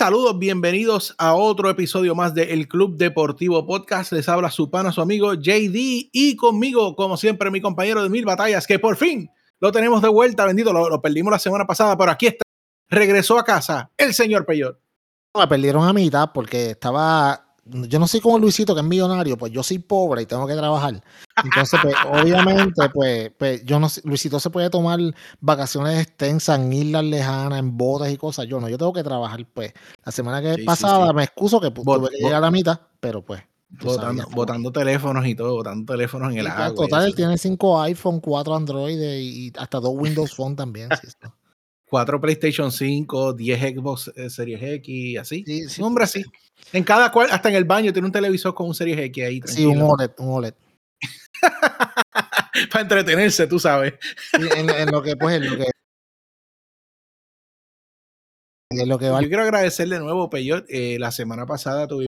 Saludos, bienvenidos a otro episodio más de El Club Deportivo Podcast. Les habla su pana, su amigo JD y conmigo, como siempre, mi compañero de mil batallas, que por fin lo tenemos de vuelta, bendito, lo, perdimos la semana pasada, pero aquí está, regresó a casa el señor Peyot. Me perdieron a mitad porque estaba yo no soy como Luisito, que es millonario, pues yo soy pobre y tengo que trabajar. Entonces, pues, obviamente, pues, pues, yo no Luisito se puede tomar vacaciones extensas en islas lejanas, en bodas y cosas. Yo no, yo tengo que trabajar, pues. La semana que pasada me excuso que tuve que llegar a la mitad, pero pues. Botando, teléfonos y todo, botando teléfonos en el pues, agua. Total, él tiene cinco iPhone, cuatro Android y hasta dos Windows Phone también. sí, 4 PlayStation 5, 10 Xbox eh, Series X, así. Sí, sí, hombre, así. En cada cual, hasta en el baño, tiene un televisor con un Series X ahí. Sí, un OLED, un OLED. Para entretenerse, tú sabes. en, lo que, pues, en lo que. En lo que Yo quiero agradecer de nuevo, Peyot. Eh, la semana pasada tuvimos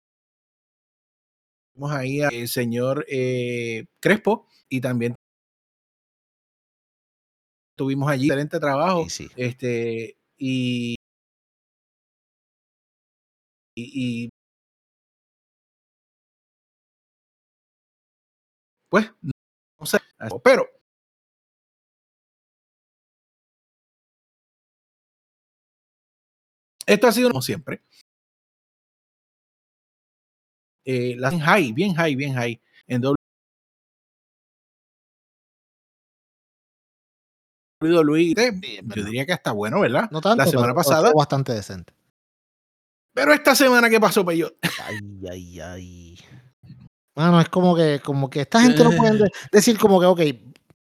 ahí al señor eh, Crespo y también tuvimos allí excelente trabajo. Este, y, y, pues, no sé, pero esto ha sido como siempre. Eh, la high, bien high, bien high en Luis, yo diría que está bueno, ¿verdad? No tanto, la semana pasada. Bastante decente. Pero esta semana, ¿qué pasó, Peyo? Ay, ay, ay. Bueno, es como que, como que esta gente no puede decir como que, ok,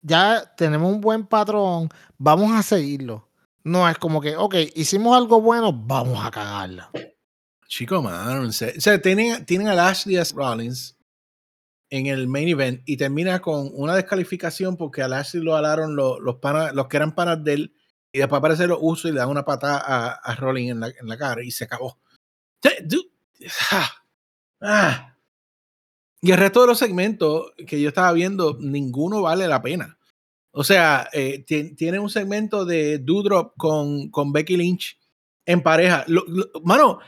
ya tenemos un buen patrón, vamos a seguirlo. No, es como que, ok, hicimos algo bueno, vamos a cagarla. Chico, man, o sea, tienen, tienen a Lashley Rollins en el main event y termina con una descalificación porque a Lashley lo alaron los, los, los que eran panas de él y después aparece los usos y le dan una patada a, a Rolling en la, en la, cara y se acabó. Ah. Y el resto de los segmentos que yo estaba viendo, ninguno vale la pena. O sea, eh, tiene un segmento de Doudrop con, con Becky Lynch en pareja. mano,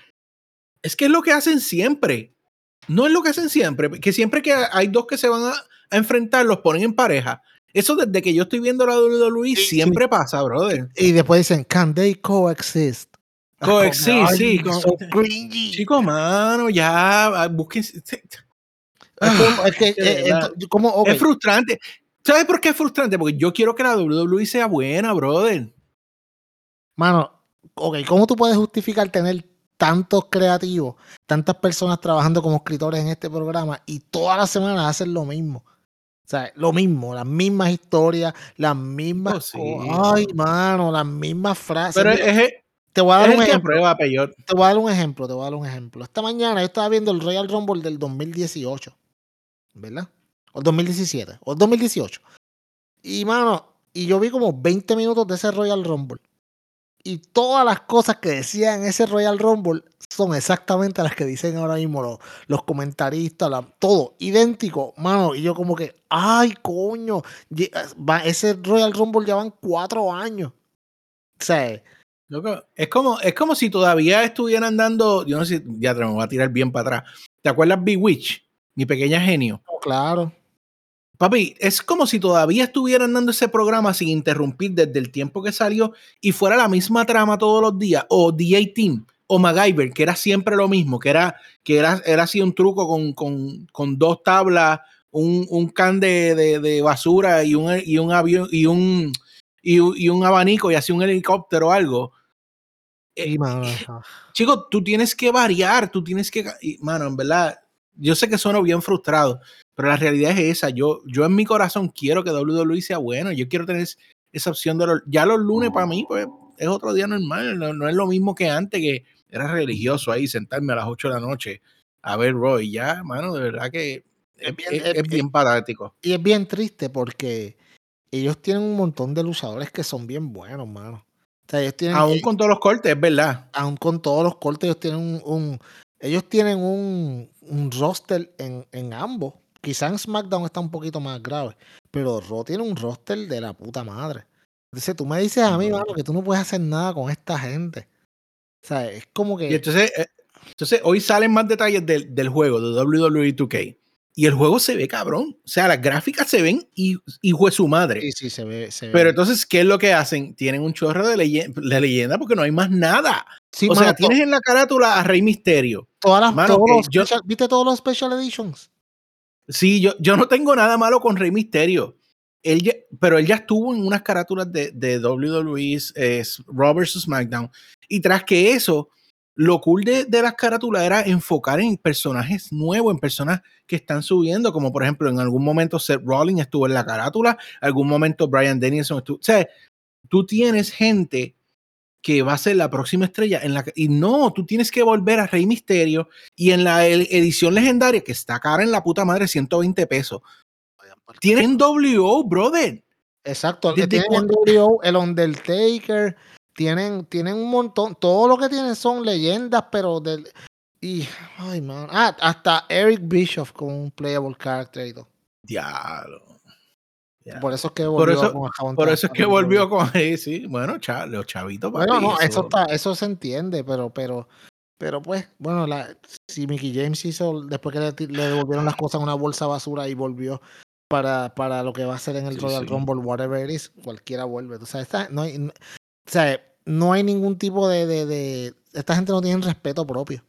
es que es lo que hacen siempre. No es lo que hacen siempre, que siempre que hay dos que se van a, enfrentar, los ponen en pareja. Eso desde que yo estoy viendo la WWE siempre pasa, brother. Y después dicen, can they coexist? Coexist, sí. Chicos, mano, ya, ah, busquen. es, que, eh, es frustrante. ¿Sabes por qué es frustrante? Porque yo quiero que la WWE sea buena, brother. Mano, ok, ¿cómo tú puedes justificar tener tantos creativos, tantas personas trabajando como escritores en este programa y todas las semanas hacen lo mismo. O sea, lo mismo, las mismas historias, las mismas. Oh, ay, mano, las mismas frases. Pero es, te voy a dar un ejemplo. te voy a dar un ejemplo, te voy a dar un ejemplo. Esta mañana yo estaba viendo el Royal Rumble del 2018, ¿verdad? O el 2017, o el 2018. Y, mano, y yo vi como 20 minutos de ese Royal Rumble y todas las cosas que decían ese Royal Rumble son exactamente las que dicen ahora mismo los, comentaristas, todo idéntico, mano. Y yo como que, ay, coño, ese Royal Rumble ya van cuatro años. O sea, es como, es como si todavía estuvieran dando, yo no sé, ya te me voy a tirar bien para atrás. ¿Te acuerdas Bewitch? Mi pequeña genio. claro. Papi, es como si todavía estuvieran dando ese programa sin interrumpir desde el tiempo que salió y fuera la misma trama todos los días. O DA Team o MacGyver, que era siempre lo mismo, que era, que era, era así un truco con, con, con dos tablas, un, un can de, de, basura y un, y un avión y un, y, un abanico y así un helicóptero o algo. Eh, Chicos, tú tienes que variar, tú tienes que. mano, en verdad, yo sé que sueno bien frustrado, pero la realidad es esa. Yo, yo en mi corazón quiero que WWE sea bueno. Yo quiero tener esa opción de los, ya los lunes para mí, pues es otro día normal. No, es lo mismo que antes, que era religioso ahí, sentarme a las 8 de la noche a ver Roy. Ya, mano, de verdad que es, bien, es, bien parático. Y es bien triste porque ellos tienen un montón de luchadores que son bien buenos, mano. O sea, ellos tienen, aún con todos los cortes, es verdad. Aún con todos los cortes, ellos tienen un ellos tienen un, un roster en, en, ambos. Quizá en SmackDown está un poquito más grave, pero Raw tiene un roster de la puta madre. Entonces tú me dices a mí, mano, que tú no puedes hacer nada con esta gente. O sea, es como que. Y entonces, eh, entonces hoy salen más detalles del, del juego, de WWE 2K. Y el juego se ve cabrón. O sea, las gráficas se ven y hijo de su madre. Sí, sí, se ve. Se Pero ve. entonces, ¿qué es lo que hacen? Tienen un chorro de, leye- de leyenda porque no hay más nada. Sí, o mano, sea, tienes en la carátula a Rey Misterio. todas las, mano, todos que los yo- special- ¿Viste todos los Special Editions? Sí, yo, yo no tengo nada malo con Rey Misterio. Él ya- pero él ya estuvo en unas carátulas de, de WWE, eh, vs. SmackDown. Y tras que eso, lo cool de, de las carátulas era enfocar en personajes nuevos, en personas que están subiendo, como por ejemplo en algún momento Seth Rollins estuvo en la carátula, algún momento Brian Danielson estuvo. O sea, tú tienes gente que va a ser la próxima estrella en la y no, tú tienes que volver a Rey Misterio y en la edición legendaria que está cara en la puta madre 120 pesos. Tienen WO, brother. Exacto. ¿Desde Tienen? NWO, el Undertaker, tienen, tienen un montón, todo lo que tienen son leyendas, pero del... Y, ay, man. Ah, hasta Eric Bischoff con un playable character y todo. Diablo. Ya. Por eso es que Por volvió eso- con el Por eso es que volvió con sí, sí. Bueno, cha- los chavitos. Bueno, papi, no, eso está, eso se entiende, pero, pero, pero pues, bueno, la, si Mickey James hizo, después que le, devolvieron las cosas en una bolsa de basura y volvió para, para lo que va a ser en el Sí, Royal sí. Rumble, whatever it is, cualquiera vuelve. O sea, esta- no, hay, o sea, no hay ningún tipo de, de, de- esta gente no tiene respeto propio.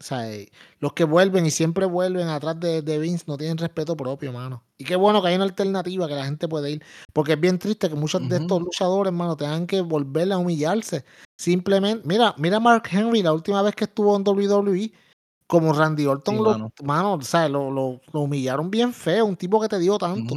O sea, eh, los que vuelven y siempre vuelven atrás de, de Vince no tienen respeto propio, mano. Y qué bueno que hay una alternativa que la gente puede ir. Porque es bien triste que muchos de estos luchadores, mano, tengan que volver a humillarse. Simplemente, mira, mira Mark Henry la última vez que estuvo en WWE, como Randy Orton, Sí, lo, mano. mano, o sea, lo, lo- lo humillaron bien feo, un tipo que te dio tanto.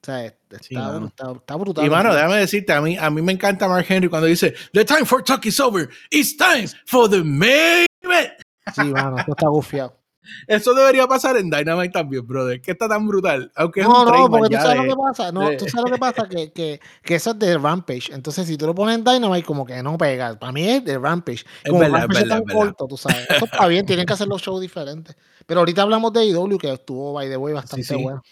O sea, está, Sí, mano. está- está brutal. Y mano, déjame decirte, a mí, a mí me encanta Mark Henry cuando dice, The time for talk is over. It's time for the main event. Sí, mano, esto está gufiado. Eso debería pasar en Dynamite también, brother. Que está tan brutal. Aunque es No, un no, porque tú sabes de- lo que pasa. No, de- tú sabes lo que pasa, que, que, que eso es de Rampage. Entonces, si tú lo pones en Dynamite, como que no pega. Para mí es de Rampage. Es Como verdad, Rampage es verdad, tan verdad. corto, tú sabes. Eso está bien, tienen que hacer los shows diferentes. Pero ahorita hablamos de IW, que estuvo, by the way, bastante sí. bueno.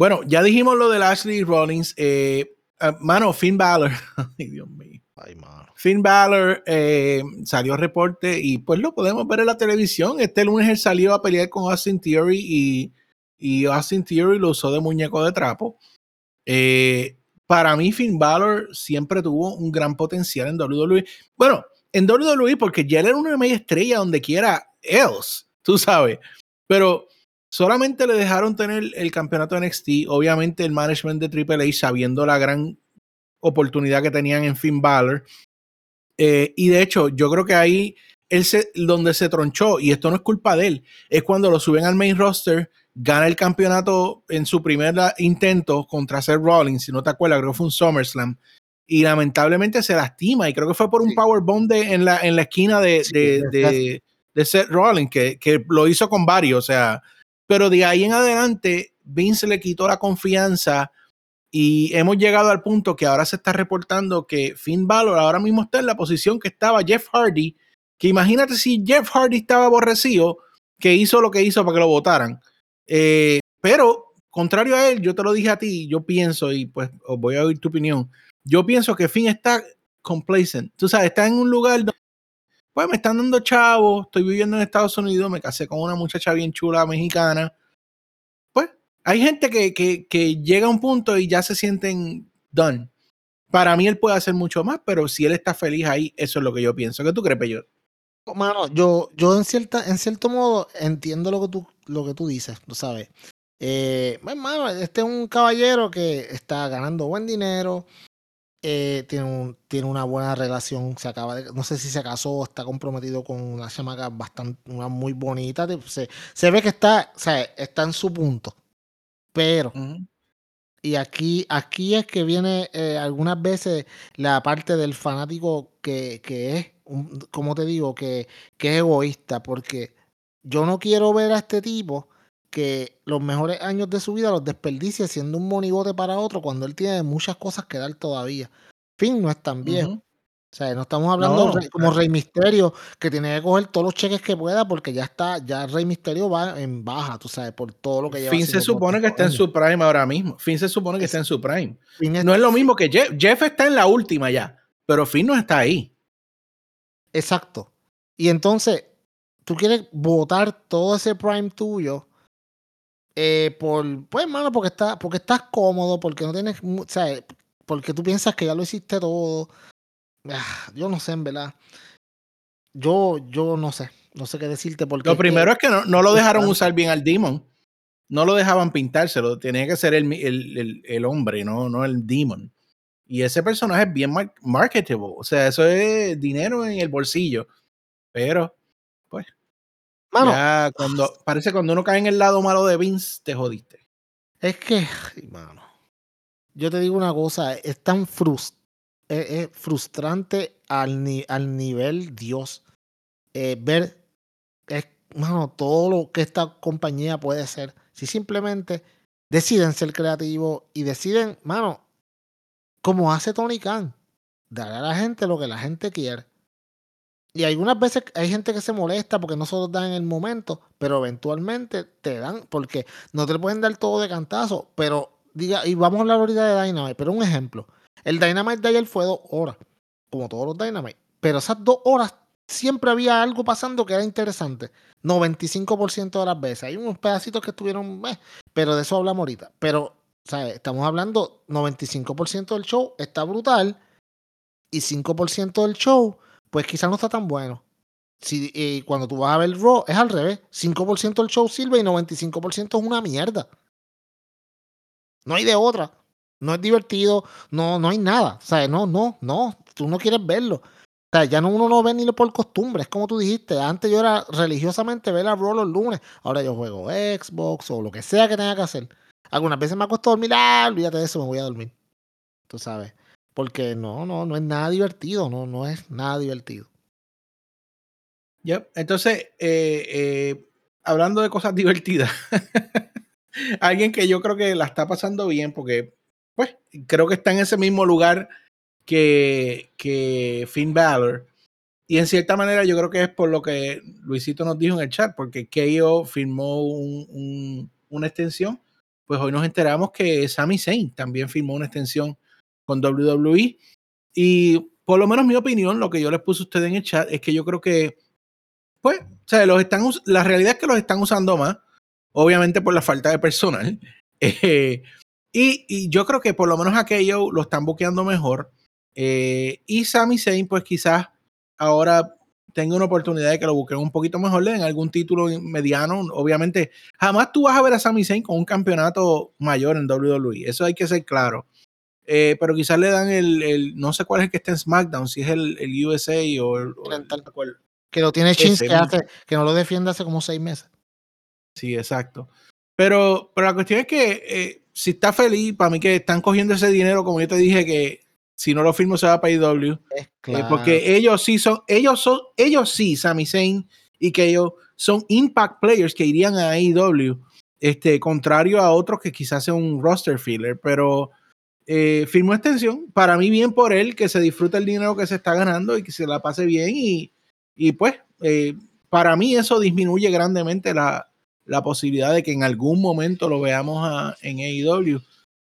Bueno, ya dijimos lo de Ashley Rollins. Eh, ah, mano, Finn Balor. Ay, Dios mío. Ay, mano. Finn Balor eh, salió reporte y pues lo podemos ver en la televisión. Este lunes él salió a pelear con Austin Theory y, y Austin Theory lo usó de muñeco de trapo. Eh, para mí, Finn Balor siempre tuvo un gran potencial en WWE. Bueno, en WWE porque ya era una media estrella donde quiera else, tú sabes. Pero solamente le dejaron tener el campeonato de NXT. Obviamente el management de Triple H sabiendo la gran oportunidad que tenían en Finn Balor. Eh, y de hecho, yo creo que ahí él se, donde se tronchó, y esto no es culpa de él, es cuando lo suben al main roster, gana el campeonato en su primer intento contra Seth Rollins, si no te acuerdas, creo que fue un SummerSlam, y lamentablemente se lastima, y creo que fue por un Sí. powerbomb de, en, la, en la esquina Sí, de- de Seth Rollins, que, que lo hizo con varios, o sea, pero de ahí en adelante, Vince le quitó la confianza y hemos llegado al punto que ahora se está reportando que Finn Balor ahora mismo está en la posición que estaba Jeff Hardy. Que imagínate si Jeff Hardy estaba aborrecido, que hizo lo que hizo para que lo votaran. Eh, pero, contrario a él, yo te lo dije a ti, yo pienso, y pues os voy a oír tu opinión. Yo pienso que Finn está complacent. Tú sabes, está en un lugar donde, pues me están dando chavos, estoy viviendo en Estados Unidos, me casé con una muchacha bien chula mexicana pues hay gente que, que, llega a un punto y ya se sienten done. Para mí él puede hacer mucho más, pero si él está feliz ahí, eso es lo que yo pienso. ¿Qué tú crees, Peyo? Mano, yo, yo en cierta, en cierto modo entiendo lo que tú, lo que tú dices, tú sabes. Eh, pues, este es un caballero que está ganando buen dinero, eh, tiene, un, tiene una buena relación, se acaba de, no sé si se casó o está comprometido con una chamaca bastante, una muy bonita, se, se ve que está, o sea, está en su punto. Pero, y aquí, aquí es que viene eh, algunas veces la parte del fanático que, que es, un- como te digo, que, que es egoísta, porque yo no quiero ver a este tipo que los mejores años de su vida los desperdicie siendo un monigote para otro cuando él tiene muchas cosas que dar todavía. Finn no es tan viejo. Ujú. O sea, no estamos hablando No, de Rey- como claro. Rey Misterio, que tiene que coger todos los cheques que pueda porque ya está, ya Rey Misterio va en baja, tú sabes, por todo lo que lleva. Finn se supone que está en su prime ahora mismo. Finn se supone que Es- está en su prime. No es lo mismo que Jeff. Jeff está en la última ya, pero Finn no está ahí. Exacto. Y entonces, tú quieres votar todo ese prime tuyo eh, por, pues, hermano, porque, está, porque estás cómodo, porque no tienes, o sea, porque tú piensas que ya lo hiciste todo. Ah, yo no sé, en verdad. Yo, yo no sé, no sé qué decirte. Porque lo primero es que, no, no, lo dejaron usar bien al Demon. No lo dejaban pintárselo, tenía que ser el, el, el, hombre, no, no el Demon. Y ese personaje es bien marketable, o sea, eso es dinero en el bolsillo. Pero, ya cuando, parece cuando uno cae en el lado malo de Vince, te jodiste. Es que, mano, yo te digo una cosa, es tan frust es, frustrante al, ni al nivel Dios eh, ver, es, mano, todo lo que esta compañía puede ser. Si simplemente deciden ser creativos y deciden, mano, como hace Tony Khan, dar a la gente lo que la gente quiere. Y algunas veces hay gente que se molesta porque no se los dan en el momento, pero eventualmente te dan, porque no te pueden dar todo de cantazo, pero diga, y vamos a hablar ahorita de Dynamite, pero un ejemplo, el Dynamite de ayer fue dos horas, como todos los Dynamite, pero esas dos horas siempre había algo pasando que era interesante, 95% de las veces, hay unos pedacitos que estuvieron, eh, pero de eso hablamos ahorita, pero estamos hablando 95% del show está brutal y 5% del show pues quizás no está tan bueno. Si, eh, cuando tú vas a ver Raw, es al revés. 5% del show sirve y 95% es una mierda. No hay de otra. No es divertido, no, no hay nada. O sea, no, no, no. Tú no quieres verlo. O sea, ya no, uno no ve ni por costumbre. Es como tú dijiste. Antes yo era religiosamente ver a Raw los lunes. Ahora yo juego Xbox o lo que sea que tenga que hacer. Algunas veces me acuesto a dormir. Ah, olvídate de eso, me voy a dormir. Tú sabes. Porque no, no, no es nada divertido, no, no es nada divertido. ya Entonces, eh, eh, hablando de cosas divertidas, alguien que yo creo que la está pasando bien, porque pues creo que está en ese mismo lugar que, que Finn Balor. Y en cierta manera yo creo que es por lo que Luisito nos dijo en el chat, porque KO firmó una extensión. Pues hoy nos enteramos que Sami Zayn también firmó una extensión con WWE. Y por lo menos mi opinión, lo que yo les puse a ustedes en el chat, es que yo creo que, pues, o sea, los están, la realidad es que los están usando más, obviamente por la falta de personal. Eh, y, yo creo que por lo menos aquello lo están boqueando mejor. Eh, y Sami Zayn, pues quizás ahora tenga una oportunidad de que lo busquen un poquito mejor, en algún título mediano. Obviamente, jamás tú vas a ver a Sami Zayn con un campeonato mayor en WWE. Eso hay que ser claro. Eh, pero quizás le dan el, no sé cuál es el que está en SmackDown, si es el, el USA o el, que lo tiene Chins que, hace, que no lo defiende hace como seis meses. Sí, exacto. Pero, pero la cuestión es que eh, si está feliz, para mí que están cogiendo ese dinero, como yo te dije, que si no lo firmo se va a IW. Eh, claro. porque ellos sí son, ellos son, ellos sí, Sami Zayn y que ellos son impact players que irían a AEW. Este, contrario a otros que quizás sea un roster filler, pero eh, firmó extensión. Para mí, bien por él, que se disfrute el dinero que se está ganando y que se la pase bien. Y, y pues, eh, para mí, eso disminuye grandemente la, la, posibilidad de que en algún momento lo veamos en AEW.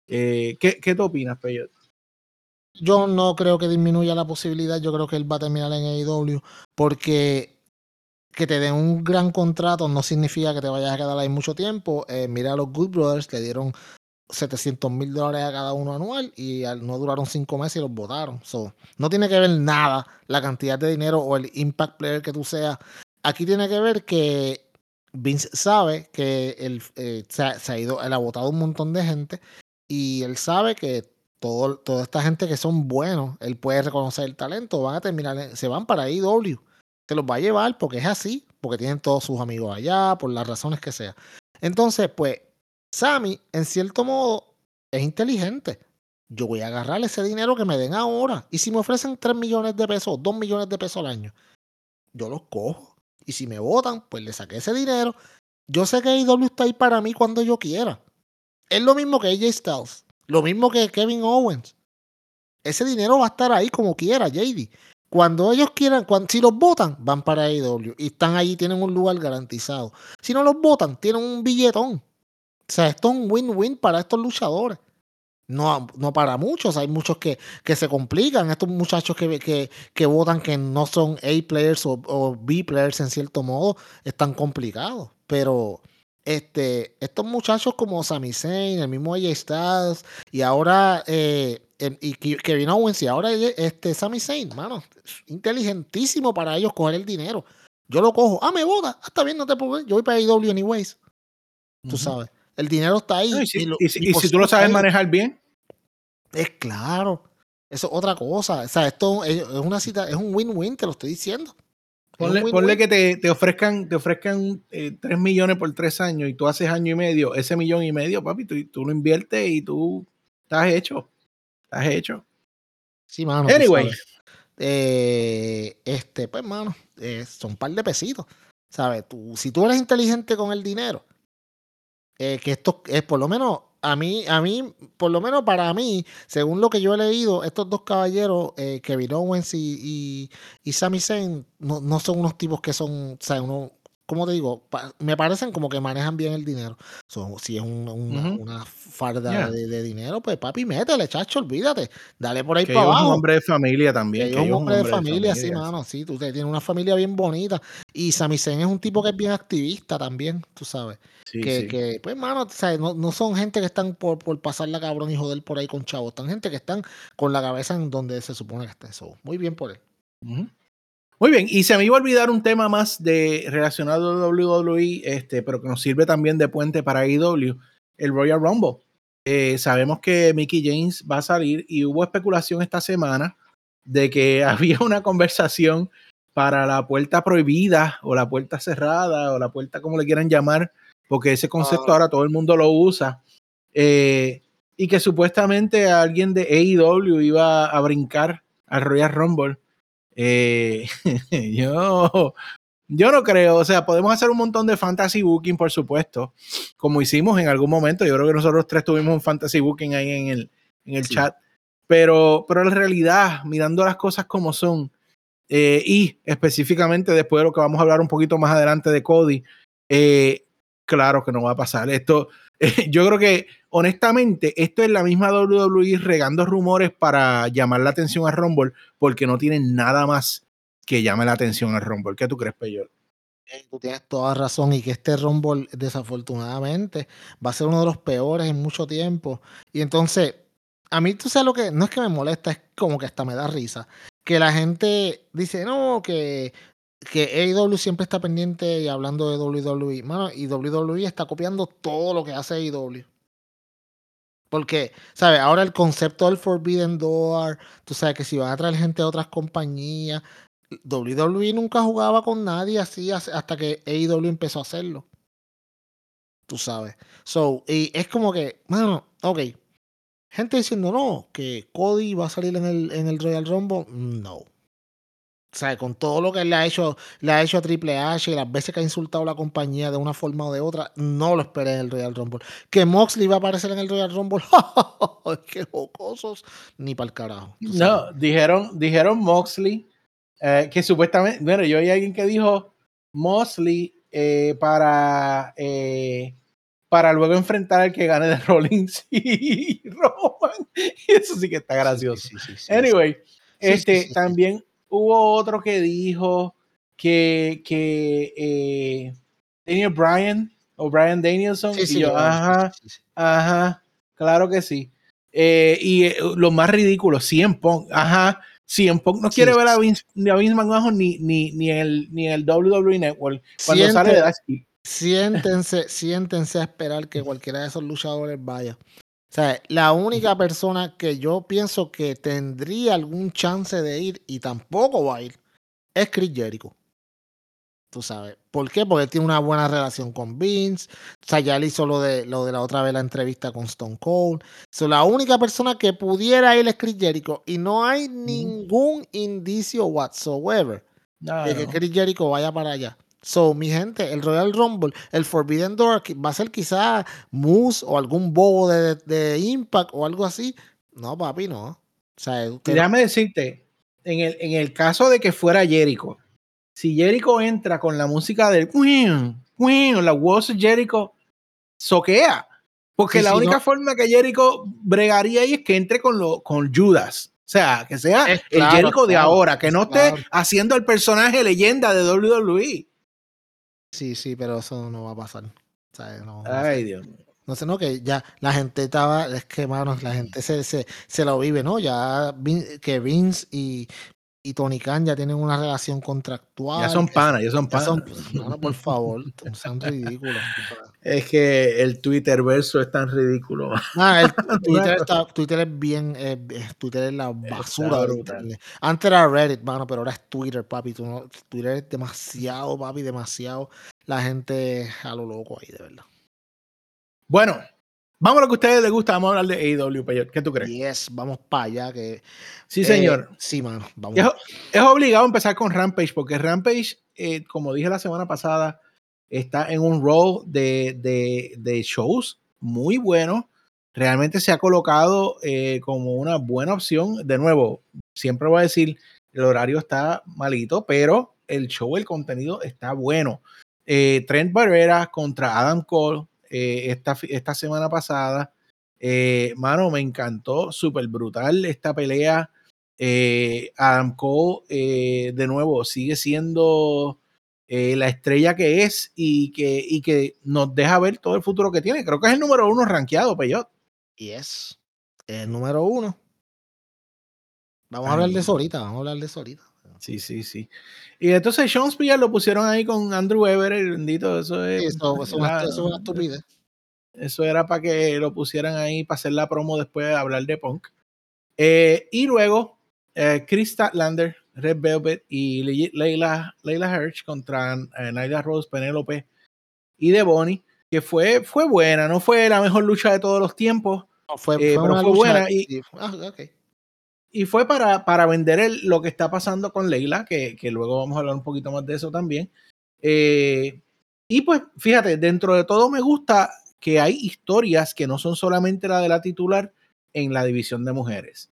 Eh, ¿qué, ¿Qué te opinas, Peyot? Yo no creo que disminuya la posibilidad. Yo creo que él va a terminar en AEW porque que te den un gran contrato no significa que te vayas a quedar ahí mucho tiempo. mira a los Good Brothers, le dieron 700 mil dólares a cada uno anual y no duraron cinco meses y los votaron. no tiene que ver nada la cantidad de dinero o el impact player que tú seas. Aquí tiene que ver que Vince sabe que él, eh, se, ha, ido, ha votado un montón de gente y él sabe que todo, toda esta gente que son buenos, él puede reconocer el talento, van a terminar, se van para IW. Se los va a llevar porque es así, porque tienen todos sus amigos allá, por las razones que sea. Entonces, pues, Sammy, en cierto modo, es inteligente. Yo voy a agarrar ese dinero que me den ahora. Y si me ofrecen 3 millones de pesos, 2 millones de pesos al año, yo los cojo. Y si me votan, pues le saqué ese dinero. Yo sé que AEW está ahí para mí cuando yo quiera. Es lo mismo que AJ Styles. Lo mismo que Kevin Owens. Ese dinero va a estar ahí como quiera, JD. Cuando ellos quieran, si los votan, van para AEW. Y están ahí, tienen un lugar garantizado. Si no los votan, tienen un billetón. O sea, esto es un win-win para estos luchadores. No, no para muchos, hay muchos que, que se complican. Estos muchachos que, que, que votan que no son A players o, o, B players en cierto modo, están complicados. Pero este, estos muchachos como Sami Zayn, el mismo AJ Styles, y ahora eh, y Kevin Owens, y ahora este Sami Zayn, mano, inteligentísimo para ellos coger el dinero. Yo lo cojo, ah, me vota, ah, está bien, no te puedo yo voy para AEW anyways. Tú sabes. El dinero está ahí. y si, tú lo sabes manejar bien. Es claro. Eso es otra cosa. O sea, esto es una cita, es un win-win, te lo estoy diciendo. Ponle, que te, te, ofrezcan, te ofrezcan eh, 3 millones por 3 años y tú haces año y medio, ese millón y medio, papi, tú, tú lo inviertes y tú estás hecho. Estás hecho. Sí, mano. Anyway. Eh, este, pues, mano, eh, son un par de pesitos. ¿Sabes? Tú, si tú eres inteligente con el dinero, eh, que esto es por lo menos a mí, a mí, por lo menos para mí, según lo que yo he leído, estos dos caballeros, eh, Kevin Owens y, y, y Sami Zayn, no, no, son unos tipos que son, o sea, uno, ¿cómo te digo? me parecen como que manejan bien el dinero. si es una, farda de, dinero, pues papi, métele, chacho, olvídate. Dale por ahí para abajo. Es un hombre de familia también. es un, hombre, de familia, sí, mano. Sí, tú tienes una familia bien bonita. Y Sami Zayn es un tipo que es bien activista también, tú sabes. que, que, pues, mano, No, no, son gente que están por, por pasar la cabrón y joder por ahí con chavos. Están gente que están con la cabeza en donde se supone que está eso. Muy bien por él. Muy bien, y se me iba a olvidar un tema más de relacionado a WWE, este, pero que nos sirve también de puente para IW, el Royal Rumble. Eh, sabemos que Mickey James va a salir y hubo especulación esta semana de que había una conversación para la puerta prohibida o la puerta cerrada o la puerta como le quieran llamar, porque ese concepto ah. ahora todo el mundo lo usa. Eh, y que supuestamente alguien de AEW iba a brincar al Royal Rumble eh, yo, yo no creo, o sea, podemos hacer un montón de fantasy booking, por supuesto, como hicimos en algún momento. Yo creo que nosotros tres tuvimos un fantasy booking ahí en el, en el chat, pero, pero en realidad, mirando las cosas como son, eh, y específicamente después de lo que vamos a hablar un poquito más adelante de Cody, eh, claro que no va a pasar. Esto, yo creo que honestamente, esto es la misma WWE regando rumores para llamar la atención a Rumble porque no tienen nada más que llame la atención al Rumble. ¿Qué tú crees, Peyol? Eh, tú tienes toda razón y que este Rumble desafortunadamente va a ser uno de los peores en mucho tiempo. Y entonces, a mí tú sabes lo que no es que me molesta, es como que hasta me da risa. Que la gente dice, no, que que AEW siempre está pendiente y hablando de WWE. Mano, y WWE está copiando todo lo que hace AEW. Porque, ¿sabes? Ahora el concepto del Forbidden Door, tú sabes que si van a traer gente de otras compañías, WWE nunca jugaba con nadie así hasta que AEW empezó a hacerlo. Tú sabes. So, y es como que, bueno, ok. Gente diciendo, no, que Cody va a salir en el, en el Royal Rumble. No. Sea, con todo lo que le ha hecho, le ha hecho a Triple H y las veces que ha insultado a la compañía de una forma o de otra, no lo esperé en el Royal Rumble. Que Moxley va a aparecer en el Royal Rumble, qué jocosos, ni para el carajo. No, dijeron, dijeron Moxley, eh, que supuestamente, bueno, yo hay alguien que dijo Moxley eh, para, eh, para luego enfrentar al que gane de Rollins y Roman. Y eso sí que está gracioso. anyway, este también hubo otro que dijo que, que eh, Daniel Bryan o Brian Danielson. y yo, ajá, ajá, claro que sí. Eh, y eh, lo más ridículo, 100 Punk, ajá, 100 Punk no quiere ver a Vince, ni a Vince McMahon ni, ni, ni, el, ni el WWE Network cuando sale de Siéntense, siéntense a esperar que cualquiera de esos luchadores vaya. O sea, la única persona que yo pienso que tendría algún chance de ir y tampoco va a ir es Chris Jericho. Tú sabes. ¿Por qué? Porque tiene una buena relación con Vince. O sea, ya le hizo lo de, lo de la otra vez la entrevista con Stone Cold. So, la única persona que pudiera ir es Chris Jericho. Y no hay ningún indicio whatsoever de que Chris Jericho vaya para allá. So, mi gente, el Royal Rumble, el Forbidden Door va a ser quizá Moose o algún bobo de, Impact o algo así. No, papi, no. O sea, Déjame decirte, en el, en el caso de que fuera Jericho, si Jericho entra con la música del Queen, Queen la voz de Jericho, soquea. Porque Sí, la única no. forma que Jericho bregaría ahí es que entre con, lo, con Judas. O sea, que sea Es el claro, Jericho de ahora, que no esté haciendo el personaje leyenda de WWE. Sí, sí, pero eso no va a pasar. O sea, no, no sé. Ay, Dios mío. No sé, no, que ya la gente estaba, es que, mano, la gente se, se, se lo vive, ¿no? Ya Vin- que Vince y, y Tony Khan ya tienen una relación contractual. Ya son panas, ya son panas. son- mano, por favor, sean ridículos. Es que el Twitter verso es tan ridículo. Ah, el Twitter, está- Twitter es bien, eh, Twitter es la basura internet. Antes era Reddit, mano, pero ahora es Twitter, papi. Twitter es demasiado, papi, demasiado. La gente a lo loco ahí, de verdad. Bueno, vamos a lo que a ustedes les gusta. Vamos a hablar de AEW, Peyot. ¿Qué tú crees? Yes, vamos para allá. Que, Sí, eh, señor. sí, mano, vamos. Es, es obligado empezar con Rampage, porque Rampage, eh, como dije la semana pasada, está en un rol de, de- de shows muy bueno. Realmente se ha colocado eh, como una buena opción. De nuevo, siempre voy a decir, el horario está malito, pero el show, el contenido está bueno. Eh, Trent Barrera contra Adam Cole eh, esta, esta semana pasada. Eh, mano, me encantó, súper brutal esta pelea. Eh, Adam Cole, eh, de nuevo, sigue siendo la estrella que es y que, y que nos deja ver todo el futuro que tiene. Creo que es el número uno rankeado, Peyot. Yes. El número uno. Vamos a hablar de eso ahorita, vamos a hablar de eso ahorita. Sí, sí, sí. Y entonces Sean Spears lo pusieron ahí con Andrew Everett, bendito, eso es. Sí, eso, eso es una- era- eso es una estupidez. Eso era para que lo pusieran ahí para hacer la promo después de hablar de Punk. Eh, y luego, eh, Chris Statlander, Red Velvet y Le- Leila, Leila Hirsch contra eh, Nyla Rose, Penélope y Devoni, que fue, fue buena, no fue la mejor lucha de todos los tiempos, No, fue, Eh, fue pero fue lucha- buena y- ah, ok. Y fue para, para vender el- lo que está pasando con Leila, que, que luego vamos a hablar un poquito más de eso también. Eh, y pues, fíjate, dentro de todo me gusta que hay historias que no son solamente la de la titular en la división de mujeres.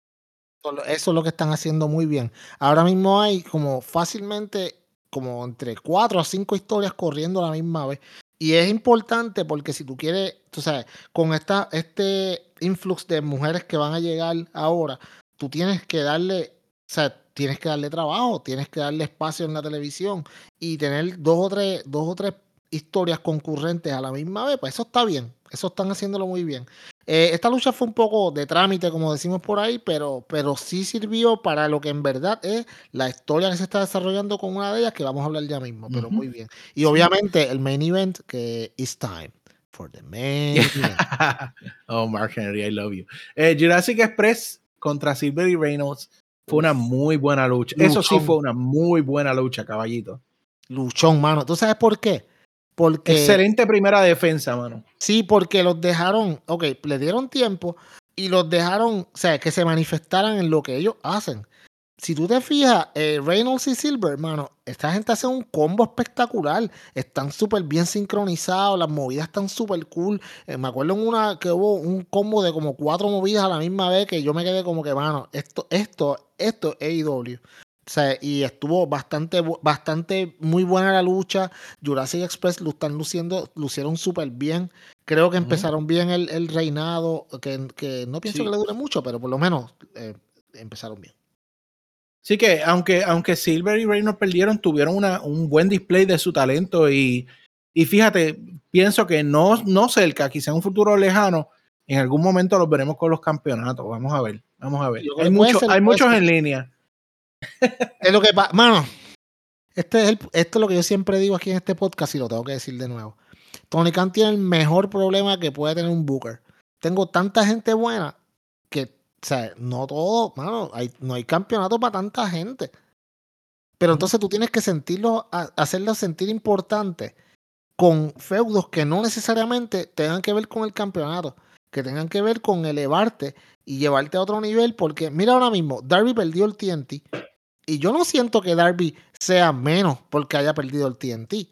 Eso es lo que están haciendo muy bien. Ahora mismo hay como fácilmente como entre cuatro o cinco historias corriendo a la misma vez. Y es importante porque si tú quieres, tú sabes, con esta, este influx de mujeres que van a llegar ahora, tú tienes que darle, o sea, tienes que darle trabajo, tienes que darle espacio en la televisión y tener dos o tres, dos o tres historias concurrentes a la misma vez, pues eso está bien, eso están haciéndolo muy bien. Eh, esta lucha fue un poco de trámite, como decimos por ahí, pero, pero sí sirvió para lo que en verdad es la historia que se está desarrollando con una de ellas, que vamos a hablar ya mismo, pero Ujú. muy bien. Y obviamente el main event, que is time for the main event. oh, Mark Henry, I love you. Eh, Jurassic Express contra Silver y Reynolds fue una muy buena lucha. Eso sí fue una muy buena lucha, caballito. Luchón, mano. ¿Tú sabes por qué? Porque Excelente primera defensa, mano. Sí, porque los dejaron, ok, le dieron tiempo y los dejaron, o sea, que se manifestaran en lo que ellos hacen. Si tú te fijas, eh, Reynolds y Silver, hermano, esta gente hace un combo espectacular. Están súper bien sincronizados, las movidas están súper cool. Eh, me acuerdo en una que hubo un combo de como cuatro movidas a la misma vez que yo me quedé como que, mano, esto, esto, esto es AEW. O sea, y estuvo bastante, bastante muy buena la lucha. Jurassic Express lo están luciendo, lucieron súper bien. Creo que empezaron bien el, el reinado, que, que no pienso Sí. que le dure mucho, pero por lo menos eh, empezaron bien. Sí que aunque, aunque Silver y Reynolds perdieron, tuvieron una, un buen display de su talento y, y fíjate, pienso que no, no cerca, quizá en un futuro lejano, en algún momento los veremos con los campeonatos. Vamos a ver, vamos a ver. Hay, mucho- ser, hay muchos ser. en línea. Es lo que pasa, mano. Este es el- esto es lo que yo siempre digo aquí en este podcast y lo tengo que decir de nuevo. Tony Khan tiene el mejor problema que puede tener un Booker. Tengo tanta gente buena o sea, no todo, mano, hay, no hay campeonato para tanta gente. Pero entonces tú tienes que sentirlo, hacerlo sentir importante con feudos que no necesariamente tengan que ver con el campeonato, que tengan que ver con elevarte y llevarte a otro nivel, porque mira ahora mismo, Darby perdió el TNT y yo no siento que Darby sea menos porque haya perdido el TNT.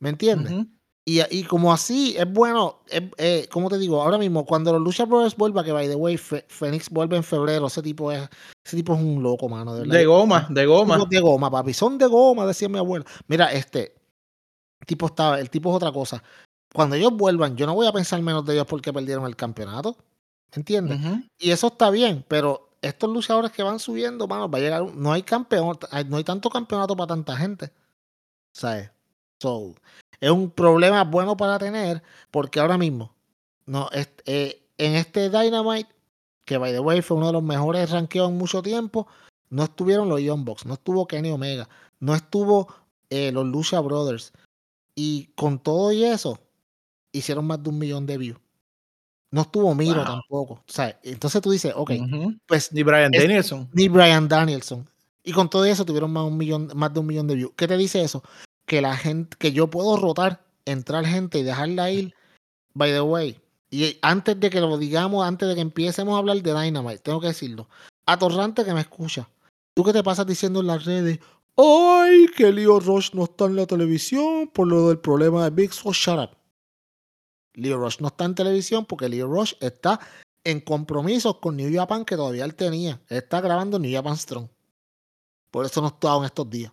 ¿Me entiendes? Y, y como así es bueno, eh, como te digo, ahora mismo, cuando los Lucha Brothers vuelva, que by the way, Fe- Fénix vuelve en febrero, ese tipo es, ese tipo es un loco, mano. De, verdad. De goma, de goma. De goma, papi. Son de goma, decía mi abuelo. Mira, este tipo estaba, el tipo es otra cosa. cuando ellos vuelvan, yo no voy a pensar menos de ellos porque perdieron el campeonato. ¿Entiendes? Ujú. Y eso está bien, pero estos luchadores que van subiendo, mano, va a llegar. un- No hay campeón, no hay tanto campeonato para tanta gente. ¿Sabes? So, es un problema bueno para tener, porque ahora mismo, no, es- eh, en este Dynamite, que by the way fue uno de los mejores rankeos en mucho tiempo, no estuvieron los Young Bucks, no estuvo Kenny Omega, no estuvo eh, los Lucha Brothers. Y con todo y eso, hicieron más de un millón de views. No estuvo Miro Wow. tampoco. ¿sabes? Entonces tú dices, ok, pues Ni Brian Es- Danielson. ni Brian Danielson. Y con todo eso tuvieron más, un millón, más de un millón de views. ¿Qué te dice eso? Que la gente, que yo puedo rotar, entrar gente y dejarla ir. By the way, y antes de que lo digamos, antes de que empecemos a hablar de Dynamite, tengo que decirlo. Atorrante que me escucha. Tú que te pasas diciendo en las redes, ay, que Leo Rush no está en la televisión por lo del problema de Big Show, shut up. Leo Rush no está en televisión porque Leo Rush está en compromisos con New Japan que todavía él tenía. Él está grabando New Japan Strong. Por eso no está en estos días.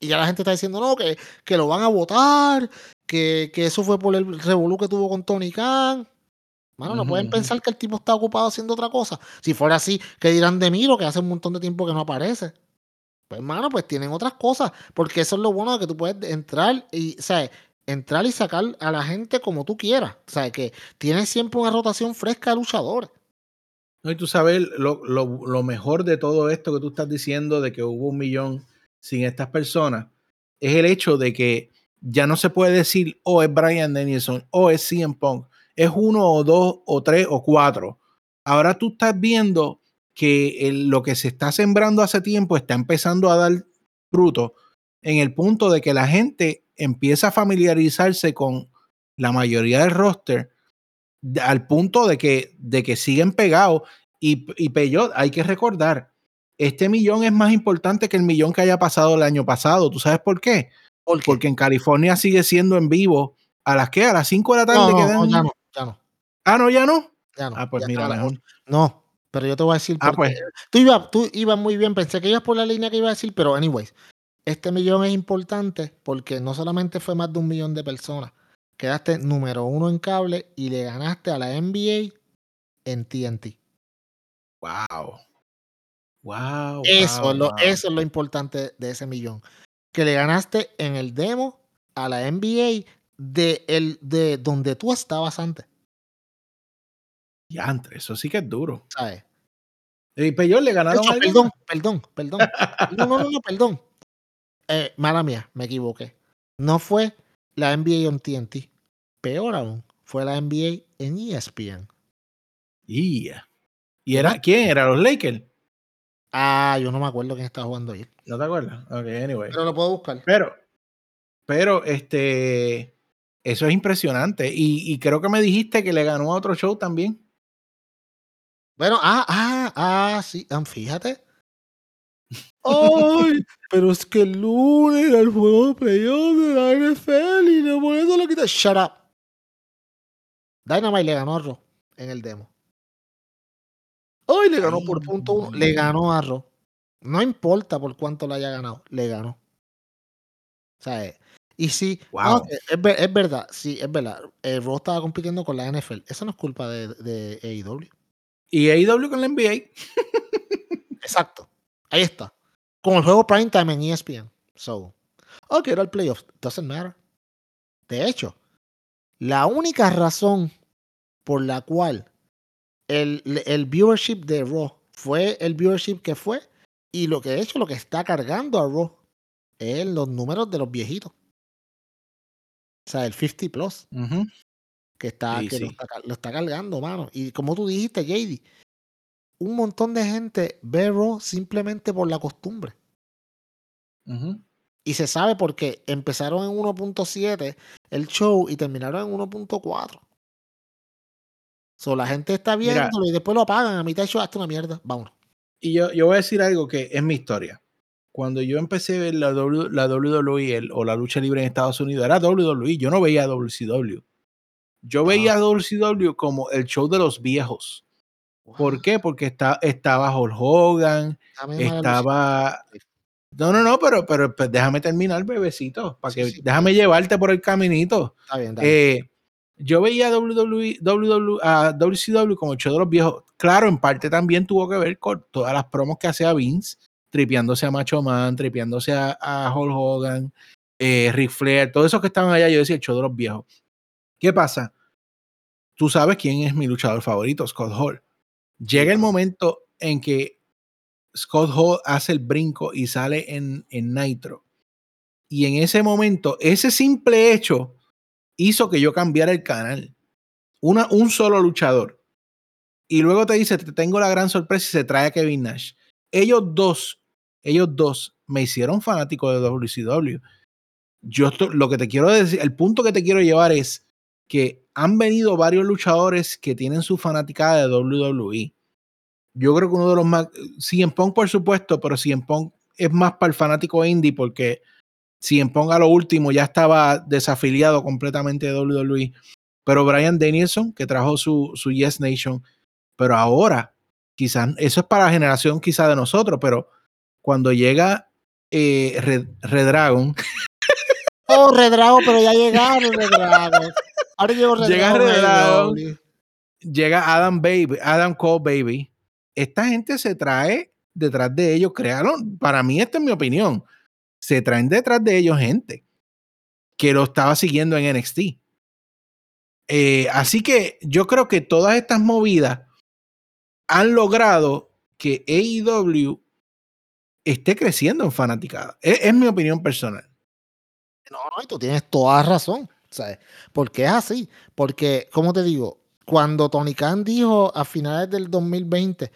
Y ya la gente está diciendo, no, que, que lo van a votar, que, que eso fue por el revolú que tuvo con Tony Khan. Mano, no pueden pensar que el tipo está ocupado haciendo otra cosa. Si fuera así, ¿qué dirán de Miro, que hace un montón de tiempo que no aparece? Pues, hermano, pues tienen otras cosas. Porque eso es lo bueno de que tú puedes entrar y, ¿sabes? Entrar y sacar a la gente como tú quieras. O sea, que tienes siempre una rotación fresca de luchadores. No, y tú sabes lo, lo- lo mejor de todo esto que tú estás diciendo, de que hubo un millón sin estas personas, es el hecho de que ya no se puede decir, oh, es Brian Danielson, o es CM Punk, es uno o dos o tres o cuatro. Ahora tú estás viendo que lo que se está sembrando hace tiempo está empezando a dar fruto en el punto de que la gente empieza a familiarizarse con la mayoría del roster al punto de que, de que siguen pegados. Y, y hay que recordar, este millón es más importante que el millón que haya pasado el año pasado. ¿Tú sabes por qué? ¿Por qué? Porque en California sigue siendo en vivo. ¿A las qué? ¿A las 5 de la tarde? no, no, que ya no, ya no, Ah, no, ya no. ya no. Ah, pues ya mira, mejor. No, pero yo te voy a decir. Ah, pues. qué. Tú ibas tú ibas muy bien, pensé que ibas por la línea que iba a decir, pero anyways, este millón es importante porque no solamente fue más de un millón de personas, quedaste número uno en cable y le ganaste a la NBA en TNT. Wow. Wow. Eso, wow, es lo, wow. eso es lo importante de ese millón. Que le ganaste en el demo a la NBA de, el, de donde tú estabas antes, Diantre, eso sí que es duro. ¿sabes? Y Peyot le ganaron hecho, a perdón, perdón, perdón. No, no, no, no, perdón. Eh, mala mía, me equivoqué. No fue la NBA en TNT. Peor aún, fue la NBA en ESPN. Yeah. ¿Y era quién? ¿Era los Lakers? Ah, yo no me acuerdo quién estaba jugando ahí. ¿No te acuerdas? Ok, anyway. Pero lo puedo buscar. Pero, pero, este, eso es impresionante. Y, y creo que me dijiste que le ganó a otro show también. Bueno, ah, ah, ah, sí, ah, fíjate. Ay, pero es que el lunes era el juego de playoff de la NFL y no por eso lo quita. Shut up. Dynamite le ganó a Raw en el demo. Ay, le ganó Ay, por punto uno. Le ganó a Raw. No importa por cuánto le haya ganado, le ganó. O sea, eh, y sí, Wow. no, es, es ver- es verdad, sí, es verdad. Eh, Raw estaba compitiendo con la NFL. Eso no es culpa de, de AEW. Y AEW con la NBA. Exacto. Ahí está. Con el juego Prime Time en ESPN. So, ok, era el playoff. Doesn't matter. De hecho, la única razón por la cual el, el viewership de Raw fue el viewership que fue y lo que de hecho lo que está cargando a Raw es los números de los viejitos. O sea, el 50 plus que está, Sí, que Lo, está, ca- lo está cargando, mano. Y como tú dijiste, JD, un montón de gente ve Raw simplemente por la costumbre. Y se sabe porque empezaron en 1.7 el show y terminaron en 1.4. So, la gente está Mira. viéndolo y después lo apagan. A mitad del show, hasta una mierda. Vámonos. Y yo, yo voy a decir algo que es mi historia. Cuando yo empecé a ver la, W, la WWE el- o la lucha libre en Estados Unidos, era WWE. Yo no veía WCW. Yo veía WCW como el show de los viejos. ¿Por qué? Porque está, estaba Hulk Hogan, estaba. No, no, no, pero, pero pues, déjame terminar, bebecito. Para que, déjame llevarte por el caminito. Está bien, eh, yo veía WWE, WWE, a WCW como el show de los viejos. Claro, en parte también tuvo que ver con todas las promos que hacía Vince, tripeándose a Macho Man, tripeándose a, a Hulk Hogan, eh, Ric Flair, todos esos que estaban allá, yo decía el show de los viejos. ¿Qué pasa? Tú sabes quién es mi luchador favorito, Scott Hall. Llega el momento en que Scott Hall hace el brinco y sale en, en Nitro. Y en ese momento, ese simple hecho hizo que yo cambiara el canal. Un solo luchador. Y luego te dice, te tengo la gran sorpresa y se trae a Kevin Nash. Ellos dos, ellos dos me hicieron fanático de WCW. Yo lo que te quiero decir, el punto que te quiero llevar es que han venido varios luchadores que tienen su fanaticada de WWE yo creo que uno de los más, CM Punk por supuesto, pero CM Punk es más para el fanático indie porque CM Punk a lo último ya estaba desafiliado completamente de WWE. Pero Brian Danielson, que trajo su, su Yes Nation, pero ahora, quizás, eso es para la generación quizás de nosotros, pero cuando llega eh, Red, Dragon. Oh, Red Dragon, pero ya llegaron Red Dragon. Ahora llegó Red llega Red Dragon. Llega Adam Baby, Adam Cole Baby esta gente se trae detrás de ellos, crearon, para mí esta es mi opinión, se traen detrás de ellos gente que lo estaba siguiendo en NXT. Eh, así que yo creo que todas estas movidas han logrado que AEW esté creciendo en fanaticada. Es, mi opinión personal. No, no, y tú tienes toda razón. ¿sabes? Porque es así. Porque, como te digo, cuando Tony Khan dijo a finales del 2020,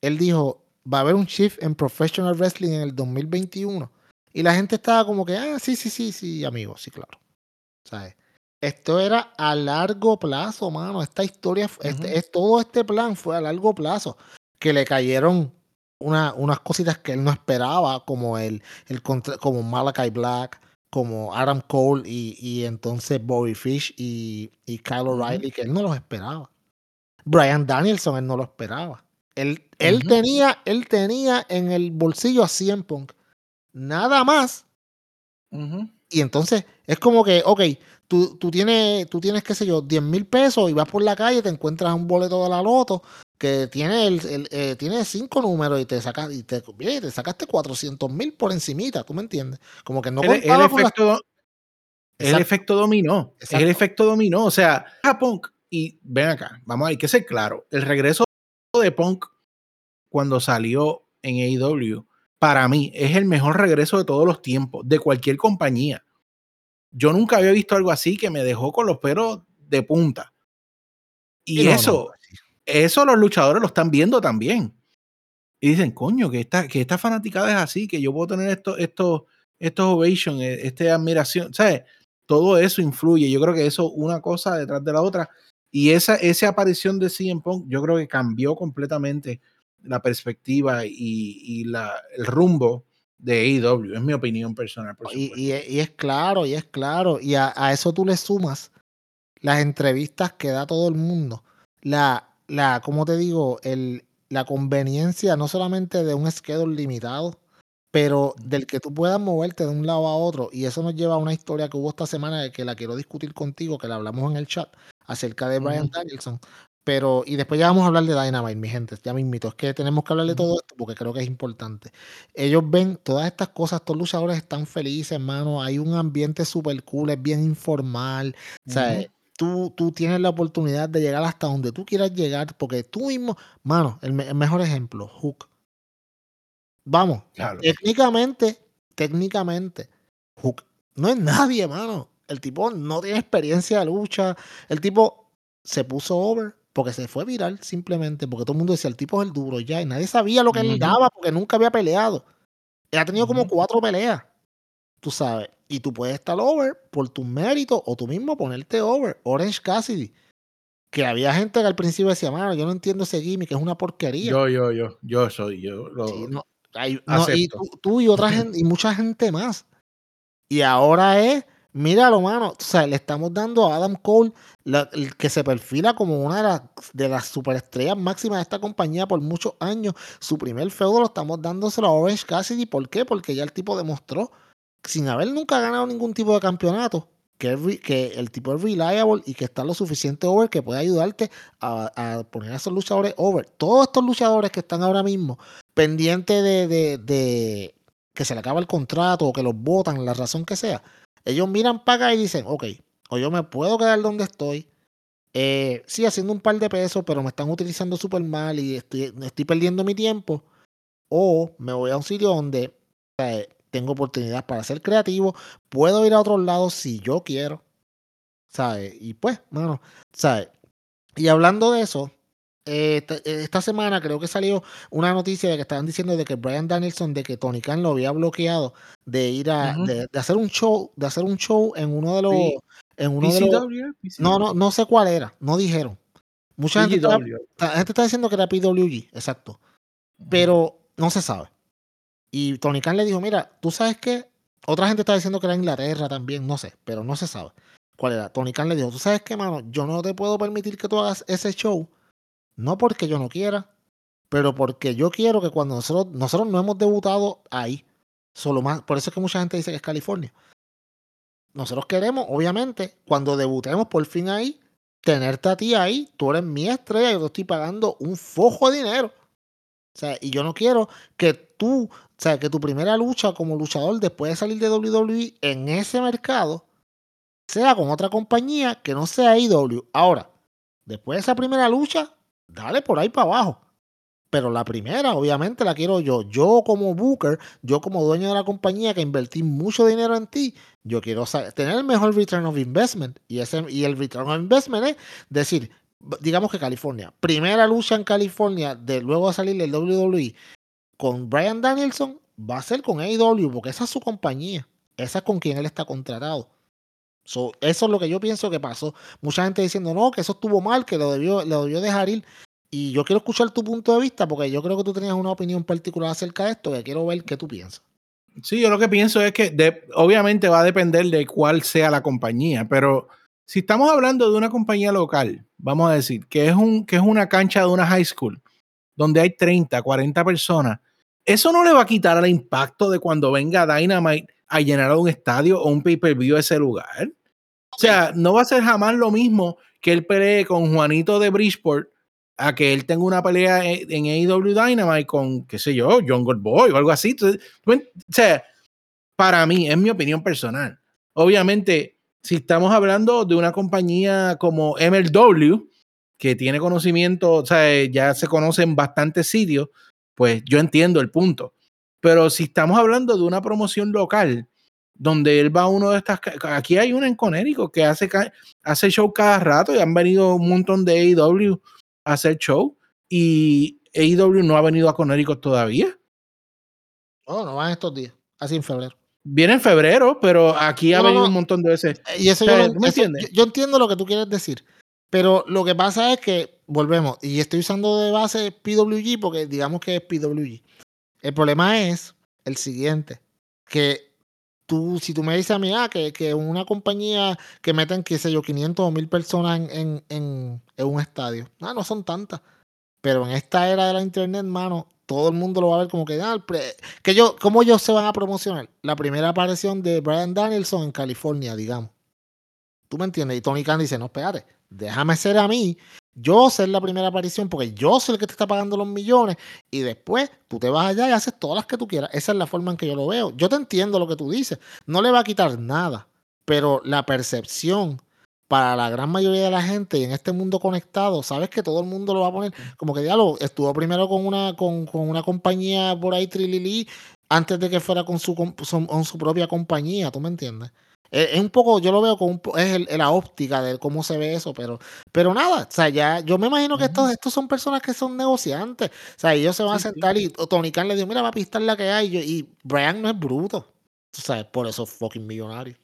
él dijo, va a haber un shift en professional wrestling en el 2021. Y la gente estaba como que, ah, sí, sí, sí, sí, amigo, sí, claro. ¿Sabes? Esto era a largo plazo, mano. Esta historia, este, es, todo este plan fue a largo plazo. Que le cayeron una, unas cositas que él no esperaba, como el, el como Malachi Black, como Adam Cole y, y entonces Bobby Fish y, y Kyle O'Reilly, que él no los esperaba. Brian Danielson, él no lo esperaba. Él, él, tenía, él tenía en el bolsillo a 100 Punk. Nada más. Y entonces es como que, ok, tú, tú, tienes, tú tienes, qué sé yo, 10 mil pesos y vas por la calle, te encuentras un boleto de la loto que tiene, el, eh, tiene cinco números y te, sacas, y te, te sacaste 400 mil por encimita, ¿tú me entiendes? Como que no el, el efecto, el efecto dominó. El efecto dominó. O sea, a Punk, y ven acá, vamos a hay que ser claro, el regreso de Punk cuando salió en AEW, para mí es el mejor regreso de todos los tiempos, de cualquier compañía. Yo nunca había visto algo así que me dejó con los pelos de punta. Y eso, eso los luchadores lo están viendo también. Y dicen, coño, que esta, que esta fanaticada es así, que yo puedo tener esto, esto, estos ovation, e, esta admiración, ¿sabes? Todo eso influye. Yo creo que eso, una cosa detrás de la otra. Y esa, esa aparición de CM Punk, yo creo que cambió completamente la perspectiva y, la, el rumbo de AEW. Es mi opinión personal. y, es claro, y es claro. Y a, a, eso tú le sumas las entrevistas que da todo el mundo. La, la, como te digo, el, la conveniencia no solamente de un schedule limitado, pero del que tú puedas moverte de un lado a otro. Y eso nos lleva a una historia que hubo esta semana que la quiero discutir contigo, que la hablamos en el chat, acerca de Brian Danielson. Pero, y después ya vamos a hablar de Dynamite, mi gente, ya me invito. Es que tenemos que hablar de todo esto porque creo que es importante. Ellos ven todas estas cosas, estos luchadores están felices, hermano. Hay un ambiente súper cool, es bien informal. O sea, tú, tienes la oportunidad de llegar hasta donde tú quieras llegar, porque tú mismo, mano, el, mejor ejemplo, Hook. Vamos, técnicamente, técnicamente, Hook no es nadie, mano. El tipo no tiene experiencia de lucha. El tipo se puso over porque se fue viral simplemente, porque todo el mundo decía, el tipo es el duro ya, y nadie sabía lo que él daba porque nunca había peleado. Él ha tenido como cuatro peleas, tú sabes. Y tú puedes estar over por tu mérito o tú mismo ponerte over. Orange Cassidy. Que había gente que al principio decía, mano, yo no entiendo ese gimmick, que es una porquería. Yo, yo, yo, yo soy, yo. y tú, y otra gente, y mucha gente más. Y ahora es Míralo, mano. O sea, le estamos dando a Adam Cole, el que se perfila como una de las, superestrellas máximas de esta compañía por muchos años. Su primer feudo lo estamos dándoselo a Orange Cassidy. ¿Por qué? Porque ya el tipo demostró, sin haber nunca ganado ningún tipo de campeonato, que, que el tipo es reliable y que está lo suficiente over que puede ayudarte a, poner a esos luchadores over. Todos estos luchadores que están ahora mismo pendientes de, de, de que se le acaba el contrato o que los votan, la razón que sea ellos miran para acá y dicen, ok, o yo me puedo quedar donde estoy, eh, sí, haciendo un par de pesos, pero me están utilizando súper mal y estoy, estoy, perdiendo mi tiempo, o me voy a un sitio donde tengo oportunidad para ser creativo, puedo ir a otros lados si yo quiero, ¿sabes? Y pues, bueno, ¿sabes? Y hablando de eso, eh, esta, semana creo que salió una noticia de que estaban diciendo de que Brian Danielson, de que Tony Khan lo había bloqueado de ir a de, hacer un show, de hacer un show en uno de los en uno de los, no, no, no sé cuál era, no dijeron. Mucha gente está, la gente está diciendo que era PWG, exacto. Pero no se sabe. Y Tony Khan le dijo, mira, tú sabes que otra gente está diciendo que era Inglaterra también, no sé, pero no se sabe cuál era. Tony Khan le dijo, tú sabes qué, mano, yo no te puedo permitir que tú hagas ese show no porque yo no quiera, pero porque yo quiero que cuando nosotros, nosotros no hemos debutado ahí, solo más, por eso es que mucha gente dice que es California. Nosotros queremos, obviamente, cuando debutemos por fin ahí, tenerte a ti ahí, tú eres mi estrella, yo te estoy pagando un fojo de dinero. O sea, y yo no quiero que tú, o sea, que tu primera lucha como luchador después de salir de WWE en ese mercado sea con otra compañía que no sea IW. Ahora, después de esa primera lucha, dale por ahí para abajo. Pero la primera, obviamente, la quiero yo. Yo como Booker, yo como dueño de la compañía que invertí mucho dinero en ti, yo quiero tener el mejor return of investment. Y, ese, y el return of investment es decir, digamos que California, primera lucha en California, de luego a salir el WWE con Brian Danielson, va a ser con AEW, porque esa es su compañía. Esa es con quien él está contratado eso es lo que yo pienso que pasó. Mucha gente diciendo, no, que eso estuvo mal, que lo debió, lo debió dejar ir. Y yo quiero escuchar tu punto de vista, porque yo creo que tú tenías una opinión particular acerca de esto, que quiero ver qué tú piensas. Sí, yo lo que pienso es que obviamente va a depender de cuál sea la compañía, pero si estamos hablando de una compañía local, vamos a decir, que es, un, que es una cancha de una high school, donde hay 30, 40 personas, eso no le va a quitar el impacto de cuando venga Dynamite a llenar un estadio o un pay-per-view ese lugar. O sea, no va a ser jamás lo mismo que él pelee con Juanito de Bridgeport a que él tenga una pelea en AEW Dynamite con, qué sé yo, John Boy o algo así. o sea, para mí, es mi opinión personal. Obviamente, si estamos hablando de una compañía como MLW, que tiene conocimiento, o sea, ya se conocen bastantes sitios, pues yo entiendo el punto. Pero si estamos hablando de una promoción local, donde él va a uno de estas. Aquí hay una en Conérico que hace, hace show cada rato y han venido un montón de AEW a hacer show y AEW no ha venido a Conérico todavía. No, no van estos días, así en febrero. Viene en febrero, pero aquí ha venido un montón de veces. Eh, y eso, yo, ¿me entiendes? yo, entiendo lo que tú quieres decir, pero lo que pasa es que, volvemos, y estoy usando de base PWG porque digamos que es PWG. El problema es el siguiente, que tú, si tú me dices a mí, ah, que, que una compañía que meten, qué sé yo, 500 o 1000 personas en, en, en, un estadio, ah, no son tantas. Pero en esta era de la internet, mano, todo el mundo lo va a ver como que, ah, que yo, ¿cómo ellos se van a promocionar? La primera aparición de Brian Danielson en California, digamos. ¿Tú me entiendes? Y Tony Khan dice, no, espérate, déjame ser a mí yo ser la primera aparición porque yo soy el que te está pagando los millones y después tú te vas allá y haces todas las que tú quieras. Esa es la forma en que yo lo veo. Yo te entiendo lo que tú dices. No le va a quitar nada, pero la percepción para la gran mayoría de la gente y en este mundo conectado, sabes que todo el mundo lo va a poner como que ya lo estuvo primero con una, con, una compañía por ahí, Trilili, antes de que fuera con su, con su propia compañía, ¿tú me entiendes? Es, un poco, yo lo veo como es la óptica de cómo se ve eso, pero, pero nada, o sea, ya, yo me imagino que estos, estos son personas que son negociantes, o sea, ellos se van a sentar y Tony Khan le dijo, mira, va a pistar la que hay, y, Brian no es bruto, o sea, por eso fucking millonario.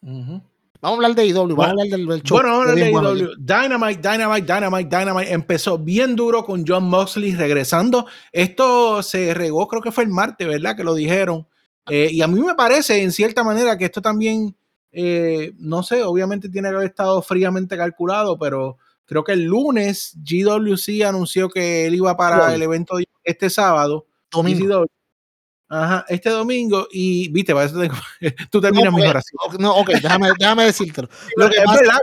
Vamos a hablar de IW, vamos a hablar del, show. Bueno, vamos a hablar de IW. Dynamite, Dynamite, Dynamite, Dynamite. Empezó bien duro con John Moxley regresando. Esto se regó, creo que fue el martes, ¿verdad? Que lo dijeron. Eh, y a mí me parece, en cierta manera, que esto también eh, no sé, obviamente tiene que haber estado fríamente calculado, pero creo que el lunes GWC anunció que él iba para el evento este sábado. Domingo. Ajá, este domingo y viste, tú terminas no, mejor así. No, ok, déjame, déjame decírtelo. Lo que, pasa,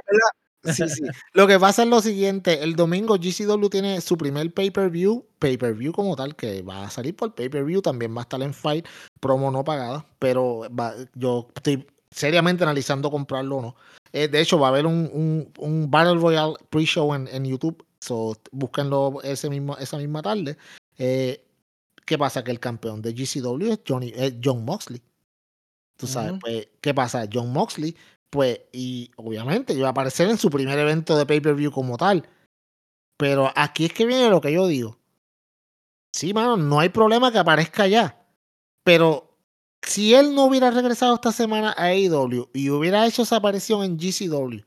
Sí, sí. Lo que pasa es lo siguiente, el domingo GCW tiene su primer pay-per-view, pay-per-view como tal, que va a salir por pay-per-view, también va a estar en Fight, promo no pagada, pero yo estoy seriamente analizando comprarlo o no. Eh, de hecho, va a haber un, un, Battle Royale pre-show en, en, YouTube, so, búsquenlo ese mismo, esa misma tarde. Eh, ¿Qué pasa? Que el campeón de GCW es, Johnny, John Moxley. Tú sabes, pues, ¿qué pasa? John Moxley pues, y obviamente iba a aparecer en su primer evento de pay-per-view como tal. Pero aquí es que viene lo que yo digo. Sí, mano, no hay problema que aparezca ya. Pero si él no hubiera regresado esta semana a AEW y hubiera hecho esa aparición en GCW,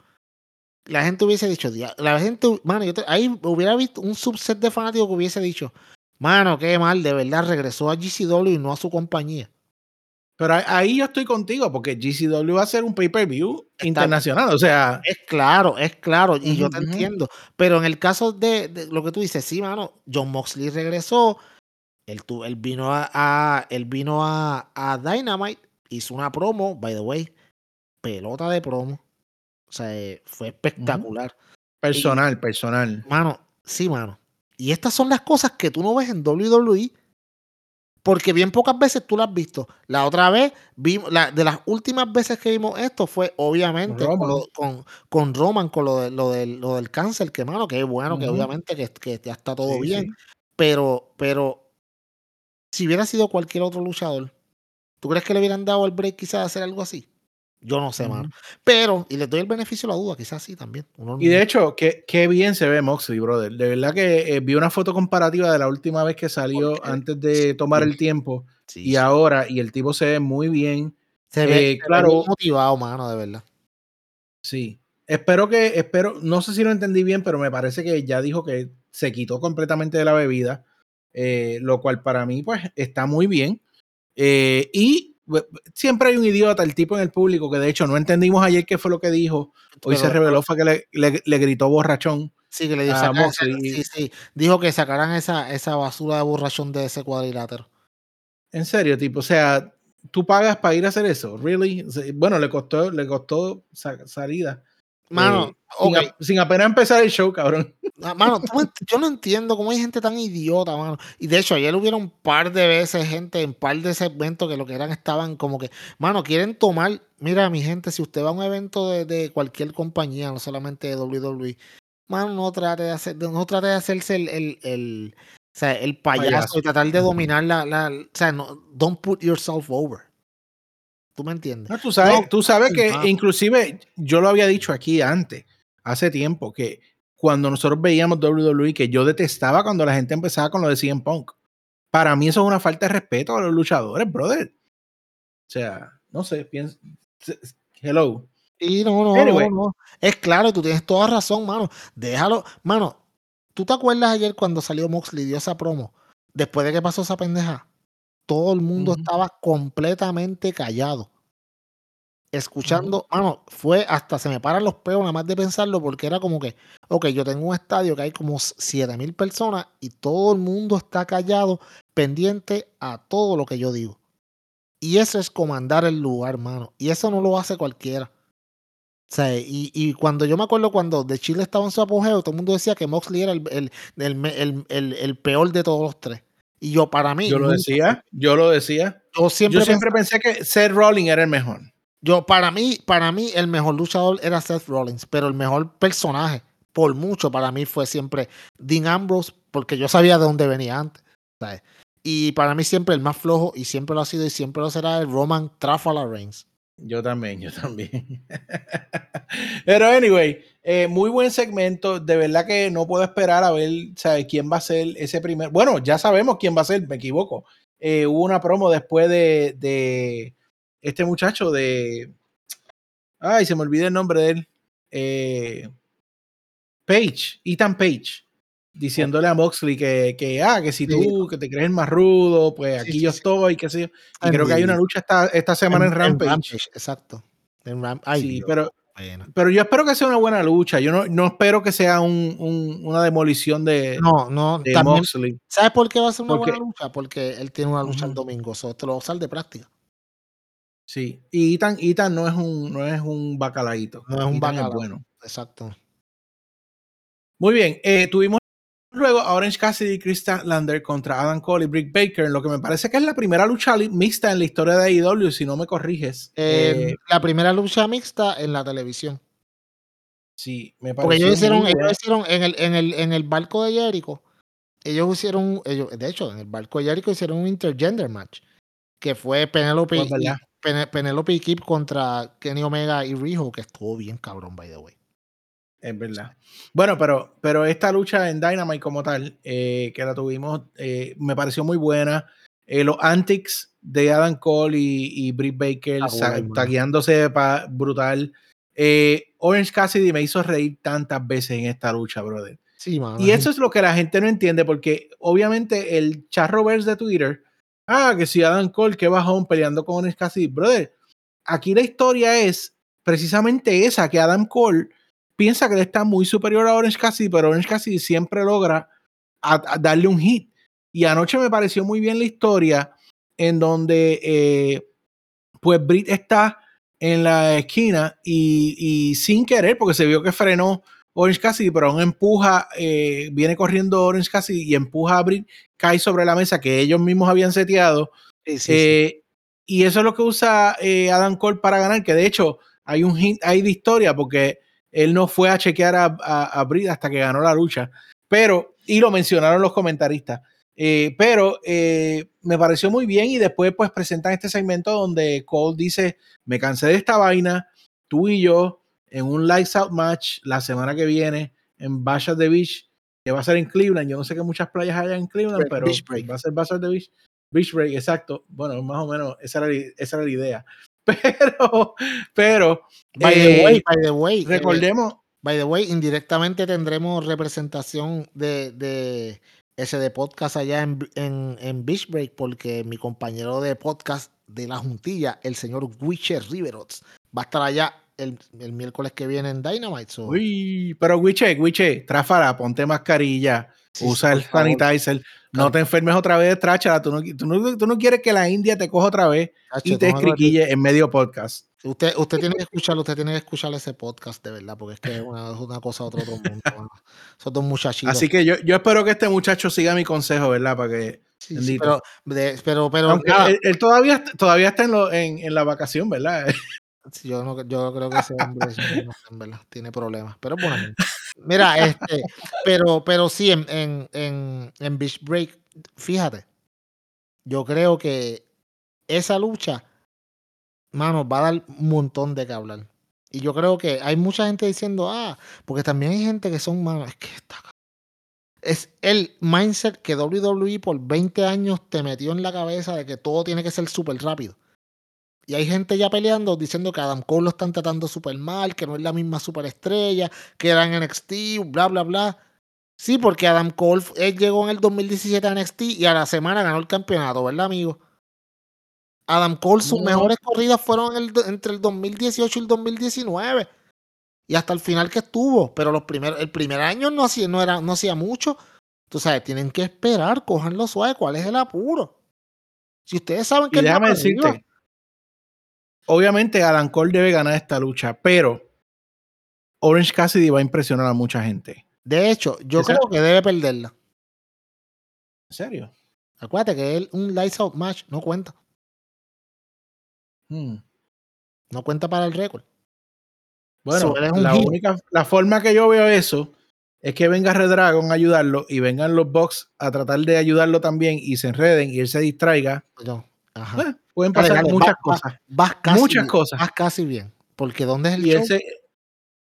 la gente hubiese dicho, la gente, mano, ahí hubiera visto un subset de fanáticos que hubiese dicho, mano, qué mal, de verdad regresó a GCW y no a su compañía. Pero ahí yo estoy contigo, porque GCW va a ser un pay-per-view internacional, o sea. Es claro, es claro, y yo te entiendo. Pero en el caso de, lo que tú dices, sí, mano, John Moxley regresó, él, él vino a, él vino a, a, Dynamite, hizo una promo, by the way, pelota de promo. O sea, eh, fue espectacular. Personal, personal. Mano, sí, mano. Y estas son las cosas que tú no ves en WWE porque bien pocas veces tú lo has visto. La otra vez, vimos, la, de las últimas veces que vimos esto fue obviamente con, con, Roman, con lo, de, lo, lo, del cáncer, que mano, que es bueno, que obviamente que, que, ya está todo bien. Pero, pero si hubiera sido cualquier otro luchador, ¿tú crees que le hubieran dado el break quizás de hacer algo así? Yo no sé, mano. Pero, y le doy el beneficio de la duda, quizás sí también. y de hecho, qué, qué, bien se ve Moxley, brother. De verdad que eh, vi una foto comparativa de la última vez que salió antes de tomar el tiempo y ahora, y el tipo se ve muy bien. Se ve, eh, claro, motivado, mano, de verdad. Sí. Espero que, espero, no sé si lo entendí bien, pero me parece que ya dijo que se quitó completamente de la bebida, eh, lo cual para mí, pues, está muy bien. y siempre hay un idiota, el tipo en el público, que de hecho no entendimos ayer qué fue lo que dijo. Hoy se reveló fue que le, gritó borrachón. Sí, que le dijo, sí, sí. dijo que sacaran esa, esa basura de borrachón de ese cuadrilátero. En serio, tipo, o sea, tú pagas para ir a hacer eso, really? Bueno, le costó, le costó salida. Mano, eh, sin, apenas empezar el show, cabrón. Ah, mano, yo no entiendo cómo hay gente tan idiota, mano. Y de hecho, ayer hubieron un par de veces gente en par de segmentos que lo que eran estaban como que, mano, quieren tomar. Mira, mi gente, si usted va a un evento de, cualquier compañía, no solamente de WWE, mano, no trate de hacer, no trate de hacerse el, el, el, o sea, el payaso, y tratar de dominar la, la, o sea, no, don't put yourself over. ¿Tú me entiendes? tú sabes, tú sabes que inclusive yo lo había dicho aquí antes, hace tiempo, que cuando nosotros veíamos WWE, que yo detestaba cuando la gente empezaba con lo de CM Punk. Para mí eso es una falta de respeto a los luchadores, brother. O sea, no sé, pienso. Hello. Y no, no, no, no. Es claro, tú tienes toda razón, mano. Déjalo. Mano, ¿tú te acuerdas ayer cuando salió Moxley dio esa promo? Después de que pasó esa pendeja todo el mundo estaba completamente callado. Escuchando, mano, fue hasta se me paran los pelos nada más de pensarlo porque era como que, ok, yo tengo un estadio que hay como 7 mil personas y todo el mundo está callado, pendiente a todo lo que yo digo. Y eso es comandar el lugar, mano. Y eso no lo hace cualquiera. O sea, y, y, cuando yo me acuerdo cuando de Chile estaba en su apogeo, todo el mundo decía que Moxley era el, el, el peor de todos los tres. Y yo, para mí. Yo lo decía, yo lo decía. Yo siempre, siempre pensé, que Seth Rollins era el mejor. Yo, para mí, para mí, el mejor luchador era Seth Rollins, pero el mejor personaje, por mucho, para mí fue siempre Dean Ambrose, porque yo sabía de dónde venía antes. Y para mí siempre el más flojo, y siempre lo ha sido y siempre lo será, el Roman Trafalgar Reigns. Yo también, yo también. Pero anyway, eh, muy buen segmento. De verdad que no puedo esperar a ver quién va a ser ese primer. Bueno, ya sabemos quién va a ser, me equivoco. Eh, hubo una promo después de, de, este muchacho de. Ay, se me olvidó el nombre de él. Eh, Page, Ethan Page diciéndole a Moxley que, que, ah, que si tú que te crees más rudo, pues aquí yo estoy, qué sé yo. Y creo que hay una lucha esta, esta semana en, Rampage. Exacto. En Ay, sí, pero, pena. pero yo espero que sea una buena lucha. Yo no, no espero que sea un- un- una demolición de, No, no, de también. Moxley. ¿Sabes por qué va a ser una Porque- buena lucha? Porque él tiene una lucha el domingo, so, te lo va a usar de práctica. Sí. Y Ethan, Ethan no es un, no es un bacalaíto. No es un bacalao. bueno. Exacto. Muy bien. eh, tuvimos luego Orange Cassidy y Chris Lander contra Adam Cole y Brick Baker, en lo que me parece que es la primera lucha mixta en la historia de AEW, si no me corriges. Eh, Eh, la primera lucha mixta en la televisión. sí, me Porque parece. ellos hicieron, ellos hicieron en el, en el, en el barco de Jericho, ellos hicieron, ellos, de hecho, en el barco de Jericho hicieron un intergender match, que fue Penelope, Pues, Penelope Kip contra Kenny Omega y Riho, que estuvo bien cabrón, by the way. Es verdad. Bueno, pero, pero esta lucha en Dynamite como tal, eh, que la tuvimos, eh, me pareció muy buena. Eh, los antics de Adam Cole y, y Britt Baker Ah, tagueándose pa- brutal. Eh, Orange Cassidy me hizo reír tantas veces en esta lucha, brother. Sí. Y eso es lo que la gente no entiende, porque obviamente el charroverse de Twitter, ah, que si Adam Cole, que bajón peleando con Orange Cassidy, brother, aquí la historia es precisamente esa, que Adam Cole piensa que está muy superior a Orange Cassidy, pero Orange Cassidy siempre logra a- a darle un hit. Y anoche me pareció muy bien la historia en donde eh, pues Britt está en la esquina y, y sin querer, porque se vio que frenó Orange Cassidy, pero aún empuja, eh, viene corriendo Orange Cassidy y empuja a Britt, cae sobre la mesa que ellos mismos habían seteado. Sí, sí, sí. Eh, Y eso es lo que usa eh, Adam Cole para ganar, que de hecho hay un hint ahí de historia porque él no fue a chequear a, a, hasta que ganó la lucha. Pero, y lo mencionaron los comentaristas. Eh, pero eh, me pareció muy bien y después pues presentan este segmento donde Cole dice, me cansé de esta vaina, tú y yo en un Lights Out match la semana que viene en Bash at the Beach, que va a ser en Cleveland. Yo no sé qué muchas playas hay en Cleveland, pero va a ser Bash at the Beach. Beach Break, exacto. Bueno, más o menos esa era, esa era la idea. Pero, pero, by the eh, way, by the way, eh, recordemos, By the way, indirectamente tendremos representación de, de ese de podcast allá en, en, en Beach Break, porque mi compañero de podcast de la Juntilla, el señor Witcher Riverots, va a estar allá el, el miércoles que viene en Dynamite. so- uy, pero Wiche, Wiche, tráfala, ponte mascarilla, Sí, usa el favor. sanitizer, no te enfermes otra vez, tráchala, tú no, tú, no, tú no quieres que la India te coja otra vez y te escriquille en medio podcast. Usted, usted tiene que escucharlo, usted tiene que escuchar ese podcast de verdad, porque es que es una, una cosa otro, otro mundo. Esos dos muchachitos. Así que yo, yo espero que este muchacho siga mi consejo, ¿verdad? Para que, Sí, sí, pero, de- pero, pero aunque él, él todavía, todavía está en, lo, en, en la vacación, ¿verdad? Yo, no, yo creo que ese hombre no sé, en verdad, tiene problemas, pero es buena gente. Mira, este, pero, pero sí, en, en, en, Beach Break, fíjate, yo creo que esa lucha, mano, va a dar un montón de que hablar. Y yo creo que hay mucha gente diciendo, ah, porque también hay gente que son, mano, es que está Es el mindset que WWE por 20 años te metió en la cabeza de que todo tiene que ser súper rápido. Y hay gente ya peleando diciendo que Adam Cole lo están tratando súper mal, que no es la misma superestrella, que era en NXT, bla, bla, bla. Sí, porque Adam Cole, él llegó en el 2017 a NXT y a la semana ganó el campeonato, ¿verdad, amigo? Adam Cole, sus No. mejores corridas fueron el entre el 2018 y el 2019. Y hasta el final que estuvo. Pero los primeros, el primer año no hacía, no era, no hacía mucho. Tú sabes, tienen que esperar, cojanlo suave. ¿Cuál es el apuro? Si ustedes saben que Y déjame decirte, obviamente Adam Cole debe ganar esta lucha, pero Orange Cassidy va a impresionar a mucha gente. De hecho, yo creo que debe perderla. ¿En serio? Acuérdate que él, un lights out match no cuenta. Hmm. No cuenta para el récord. Bueno, So, la única, la forma que yo veo eso es que venga Red Dragon a ayudarlo y vengan los Bucks a tratar de ayudarlo también y se enreden y él se distraiga. No. Ajá. Bueno, pueden pasar dale, muchas va- cosas. Vas casi muchas bien, cosas. Vas casi bien. Porque ¿dónde es el Y show?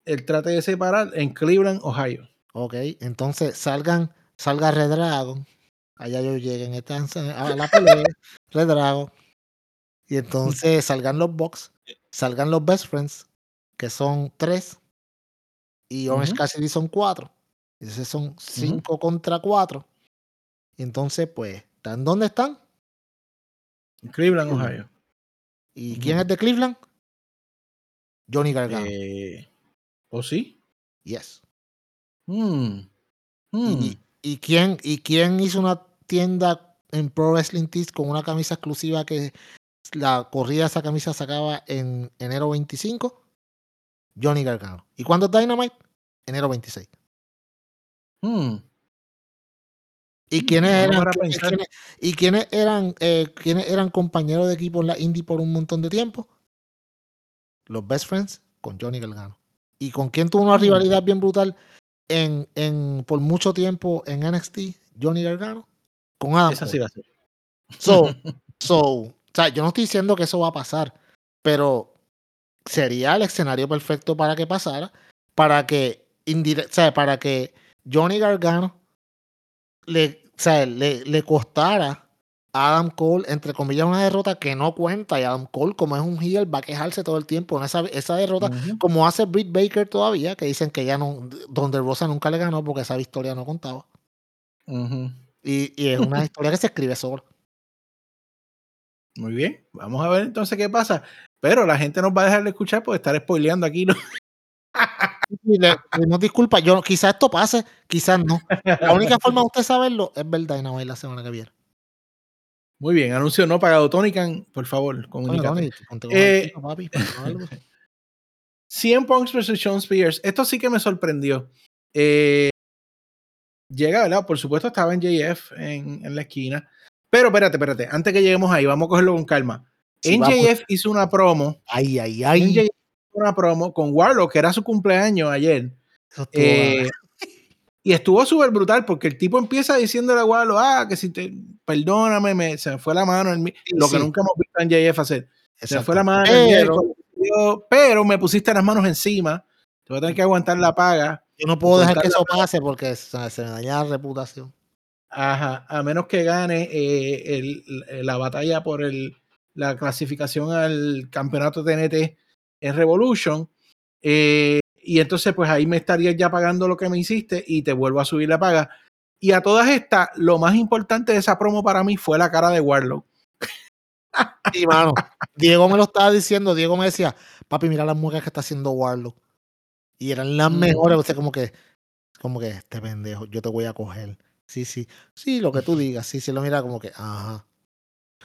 él, trata de separar en Cleveland, Ohio. Ok, entonces salgan, salga Red Dragon. Allá ellos lleguen están a la pelea. Red Dragon. Y entonces salgan los Bucks. Salgan los Best Friends. Que son tres. Y Orange Ujú. Cassidy son cuatro. Entonces son cinco contra cuatro. Y entonces, pues, ¿están dónde están? Cleveland. Ohio. ¿Y quién es de Cleveland? Johnny Gargano. Eh, ¿O sí? Yes. Hmm. Hmm. ¿Y, y quién, ¿Y quién hizo una tienda en Pro Wrestling Tees con una camisa exclusiva que la corrida de esa camisa se acaba en enero 25? Johnny Gargano. ¿Y cuándo es Dynamite? Enero 26. Hmm. ¿Y quiénes eran, quiénes- y quiénes eran, eh, quiénes eran compañeros de equipo en la Indie por un montón de tiempo? Los Best Friends con Johnny Gargano. ¿Y con quién tuvo una rivalidad bien brutal en, en, por mucho tiempo en NXT? Johnny Gargano con Adam Esa sí va a ser. So, so, o sea, yo no estoy diciendo que eso va a pasar, pero sería el escenario perfecto para que pasara, para que indire- o sea, para que Johnny Gargano le, o sea, le, le costara a Adam Cole, entre comillas, una derrota que no cuenta. Y Adam Cole, como es un heel, va a quejarse todo el tiempo en esa, esa derrota, como hace Britt Baker todavía, que dicen que ya no, donde Rosa nunca le ganó porque esa victoria no contaba. Y, y es una historia que se escribe sola. Muy bien. Vamos a ver entonces qué pasa. Pero la gente nos va a dejar de escuchar por estar spoileando aquí. ¿no? Y le pedimos disculpas. Yo, quizás esto pase, quizás no. La única forma de usted saberlo es ver Dynamite la semana que viene. Muy bien. Anuncio no pagado. Tony Khan, por favor, comunícate. Eh. CM Punk versus Sean Spears. Esto sí que me sorprendió. Eh, llega, ¿verdad? Por supuesto, estaba en JF en, en la esquina. Pero espérate, espérate. Antes que lleguemos ahí, vamos a cogerlo con calma. Sí, NJF hizo una promo. Ay, ay, ay. NJF una promo con Warlock, que era su cumpleaños ayer. Eh, y estuvo súper brutal porque el tipo empieza diciéndole a Warlock, ah, que si te, perdóname, me, se me fue la mano, en mi- Sí, lo que sí. nunca hemos visto en JF hacer. Se me fue la mano, Pero yo- pero me pusiste las manos encima. Te voy a tener que aguantar la paga. yo no puedo dejar que eso pase porque se, se me daña la reputación. Ajá, a menos que gane eh, el- la batalla por el, la clasificación al campeonato TNT en Revolution. eh, y entonces, pues ahí me estarías ya pagando lo que me hiciste y te vuelvo a subir la paga. Y a todas estas, lo más importante de esa promo para mí fue la cara de Warlock. Sí, mano. Diego me lo estaba diciendo. Diego me decía, papi, mira las muecas que está haciendo Warlock. Y eran las mejores. O sea, como que, como que este pendejo, yo te voy a coger. Sí, sí. Sí, lo que tú digas. Sí, sí, lo mira como que, ajá.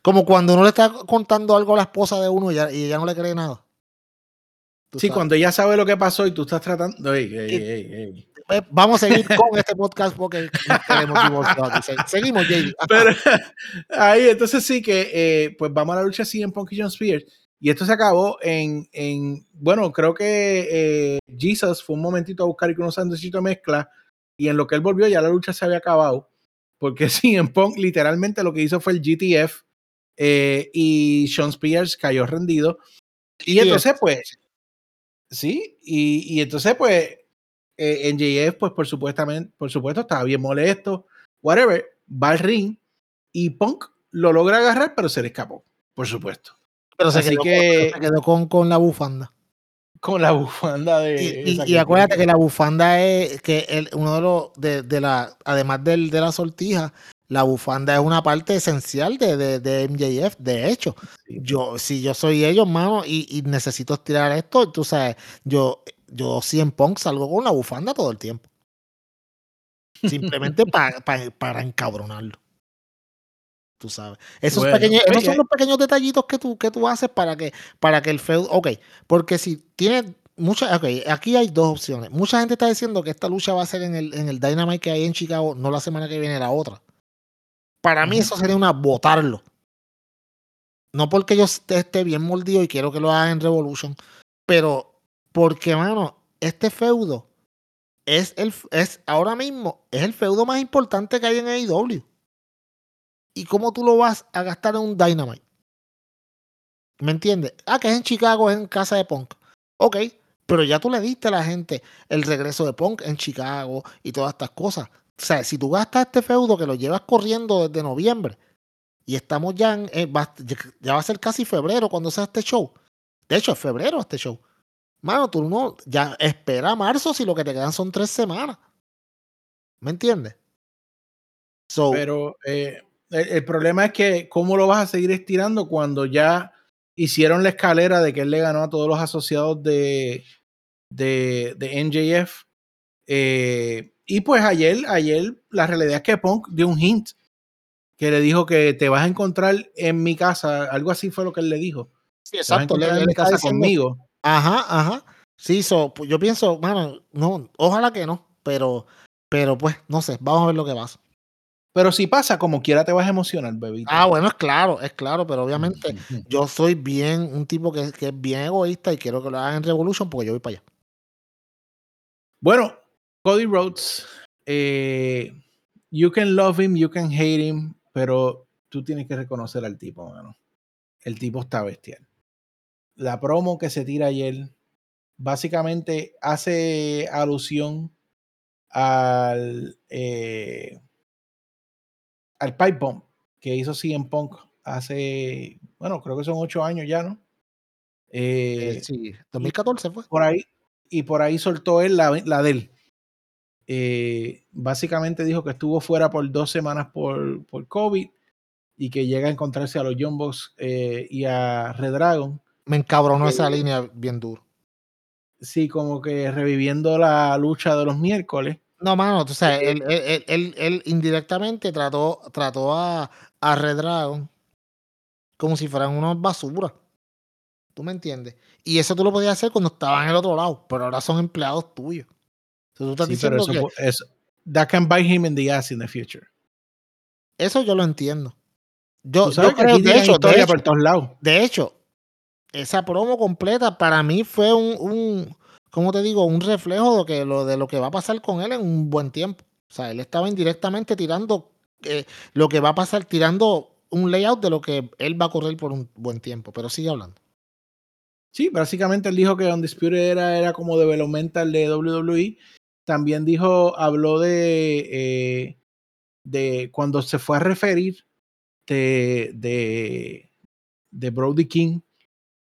Como cuando uno le está contando algo a la esposa de uno y ella, y ella no le cree nada. Sí, sabes. cuando ella sabe lo que pasó y tú estás tratando. Ey, ey, ey. Eh, Vamos a seguir con este podcast porque queremos Seguimos. Ajá. Pero ahí, entonces sí que, eh, pues vamos a la lucha así en Punk y John Spears. Y esto se acabó en, en bueno, creo que eh, Jesus fue un momentito a buscar y con un sándwichito de mezcla. Y en lo que él volvió ya la lucha se había acabado. Porque sí, en Punk literalmente lo que hizo fue el GTF. eh, y Sean Spears cayó rendido. Y entonces, pues, sí, y, y entonces, pues, eh, NJF, pues, por supuestamente, por supuesto, estaba bien molesto, whatever, va al ring y Punk lo logra agarrar, pero se le escapó, por supuesto. Pero se Así quedó, que- se quedó con, con la bufanda. Con la bufanda de. Y, acuérdate que la bufanda es que el, uno de los, de, de la, además del, de la sortija, la bufanda es una parte esencial de, de, de MJF. De hecho, Sí. yo, si yo soy ellos, mano, y, y necesito estirar esto, tú sabes, yo, yo en Punk salgo con la bufanda todo el tiempo. Simplemente pa- pa- para encabronarlo. Tú sabes. Esos, Bueno, pequeños, pues, esos son eh, los pequeños detallitos que tú, que tú haces para que, para que el feudo. Ok, porque si tienes mucha. Ok, aquí hay dos opciones. Mucha gente está diciendo que esta lucha va a ser en el, en el Dynamite que hay en Chicago, no la semana que viene, la otra. Para mí, eso sería una botarlo. No porque yo esté, bien mordido y quiero que lo haga en Revolution, pero porque, mano, este feudo es el es ahora mismo es el feudo más importante que hay en AEW. ¿Y cómo tú lo vas a gastar en un Dynamite? ¿Me entiendes? Ah, que es en Chicago, es en casa de Punk. Ok, pero ya tú le diste a la gente el regreso de Punk en Chicago y todas estas cosas. O sea, si tú gastas este feudo que lo llevas corriendo desde noviembre y estamos ya en, eh, va- ya va a ser casi febrero cuando sea este show. De hecho, es febrero este show. Mano, tú no, ya espera marzo si lo que te quedan son tres semanas. ¿Me entiendes? Pero eh, el, el problema es que, ¿cómo lo vas a seguir estirando cuando ya hicieron la escalera de que él le ganó a todos los asociados de, de, de NJF. Eh, y pues ayer, ayer la realidad es que Punk dio un hint que le dijo que te vas a encontrar en mi casa, algo así fue lo que él le dijo. Sí, exacto. en mi casa conmigo. Ajá, ajá. Sí, pues, yo pienso, mano, no, ojalá que no, pero, pero pues, no sé, vamos a ver lo que pasa. Pero si pasa, como quiera te vas a emocionar, bebito. Ah, bueno, es claro, es claro, pero obviamente yo soy bien, un tipo que, que, es bien egoísta y quiero que lo hagan en Revolution porque yo voy para allá. Bueno, Cody Rhodes, eh, you can love him, you can hate him, pero tú tienes que reconocer al tipo, mano. El tipo está bestial. La promo que se tira ayer básicamente hace alusión al, eh, al pipe bomb que hizo CM Punk hace, bueno, creo que son ocho años ya, ¿no? Eh, sí, 2014 fue. Por ahí, y por ahí soltó él la, la de él. Eh, básicamente dijo que estuvo fuera por dos semanas por, por COVID y que llega a encontrarse a los Jumbos eh, y a Red Dragon. Me encabronó esa línea bien duro. Sí, como que reviviendo la lucha de los miércoles. No, mano, tú sabes, él, él, él, indirectamente trató, trató a, a Red Dragon como si fueran unas basuras. ¿Tú me entiendes? Y eso tú lo podías hacer cuando estabas en el otro lado, pero ahora son empleados tuyos. Tú estás diciendo eso, que, eso, that can buy him in the ass in the future. Eso yo lo entiendo. Yo, yo creo, de hecho, de hecho, por todos lados. de hecho, esa promo completa para mí fue un, un ¿cómo te digo? Un reflejo de, que lo, de lo que va a pasar con él en un buen tiempo. O sea, él estaba indirectamente tirando eh, lo que va a pasar, tirando un layout de lo que él va a correr por un buen tiempo, pero sigue hablando. Sí, básicamente él dijo que Undisputed era, era como developmental de WWE. También dijo, habló de, eh, de cuando se fue a referir de, de, Brody King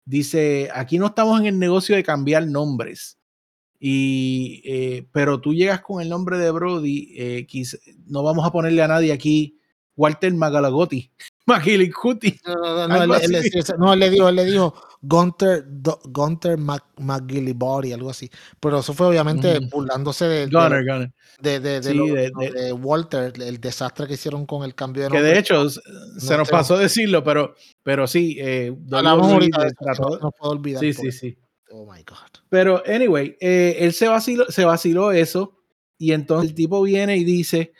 dice, aquí no estamos en el negocio de cambiar nombres. Y, eh, pero tú llegas con el nombre de Brody, eh, no vamos a ponerle a nadie aquí Walter Magalagotti, Magilicuti. No, no, no, no, él, no, él, le dijo, él le dijo Gunter, Gunter McGillibody, algo así. Pero eso fue obviamente burlándose de, Gunner, de, Gunner. de, de, sí, de, Walter, el desastre que hicieron con el cambio de nombre. Que de hecho se nos pasó decirlo, pero, pero sí, eh, Hablamos ahorita trató, no puedo olvidar. Sí, sí, sí. Oh my God. Pero, anyway, eh, él se vaciló, se vaciló eso. Y entonces el tipo viene y dice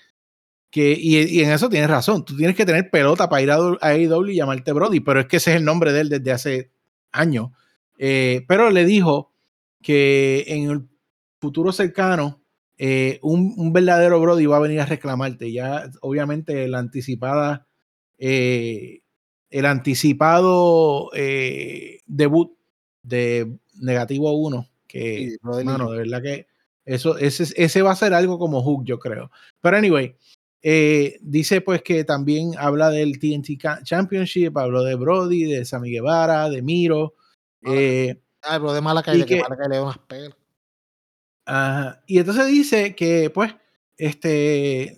que, y, en eso tienes razón, tú tienes que tener pelota para ir a, AEW y llamarte Brody, pero es que ese es el nombre de él desde hace años. Eh, pero le dijo que en el futuro cercano eh, un, verdadero Brody va a venir a reclamarte. Ya, obviamente, la anticipada, eh, el anticipado debut de Negativo 1, que, hermano, de verdad que eso, ese, ese va a ser algo como Hook, yo creo. Pero, anyway, eh, dice pues que también habla del TNT Championship, habló de Brody, de Sammy Guevara, de Miro. Eh, ah, de Malakai, de que, que Malakai le unas y entonces dice que pues este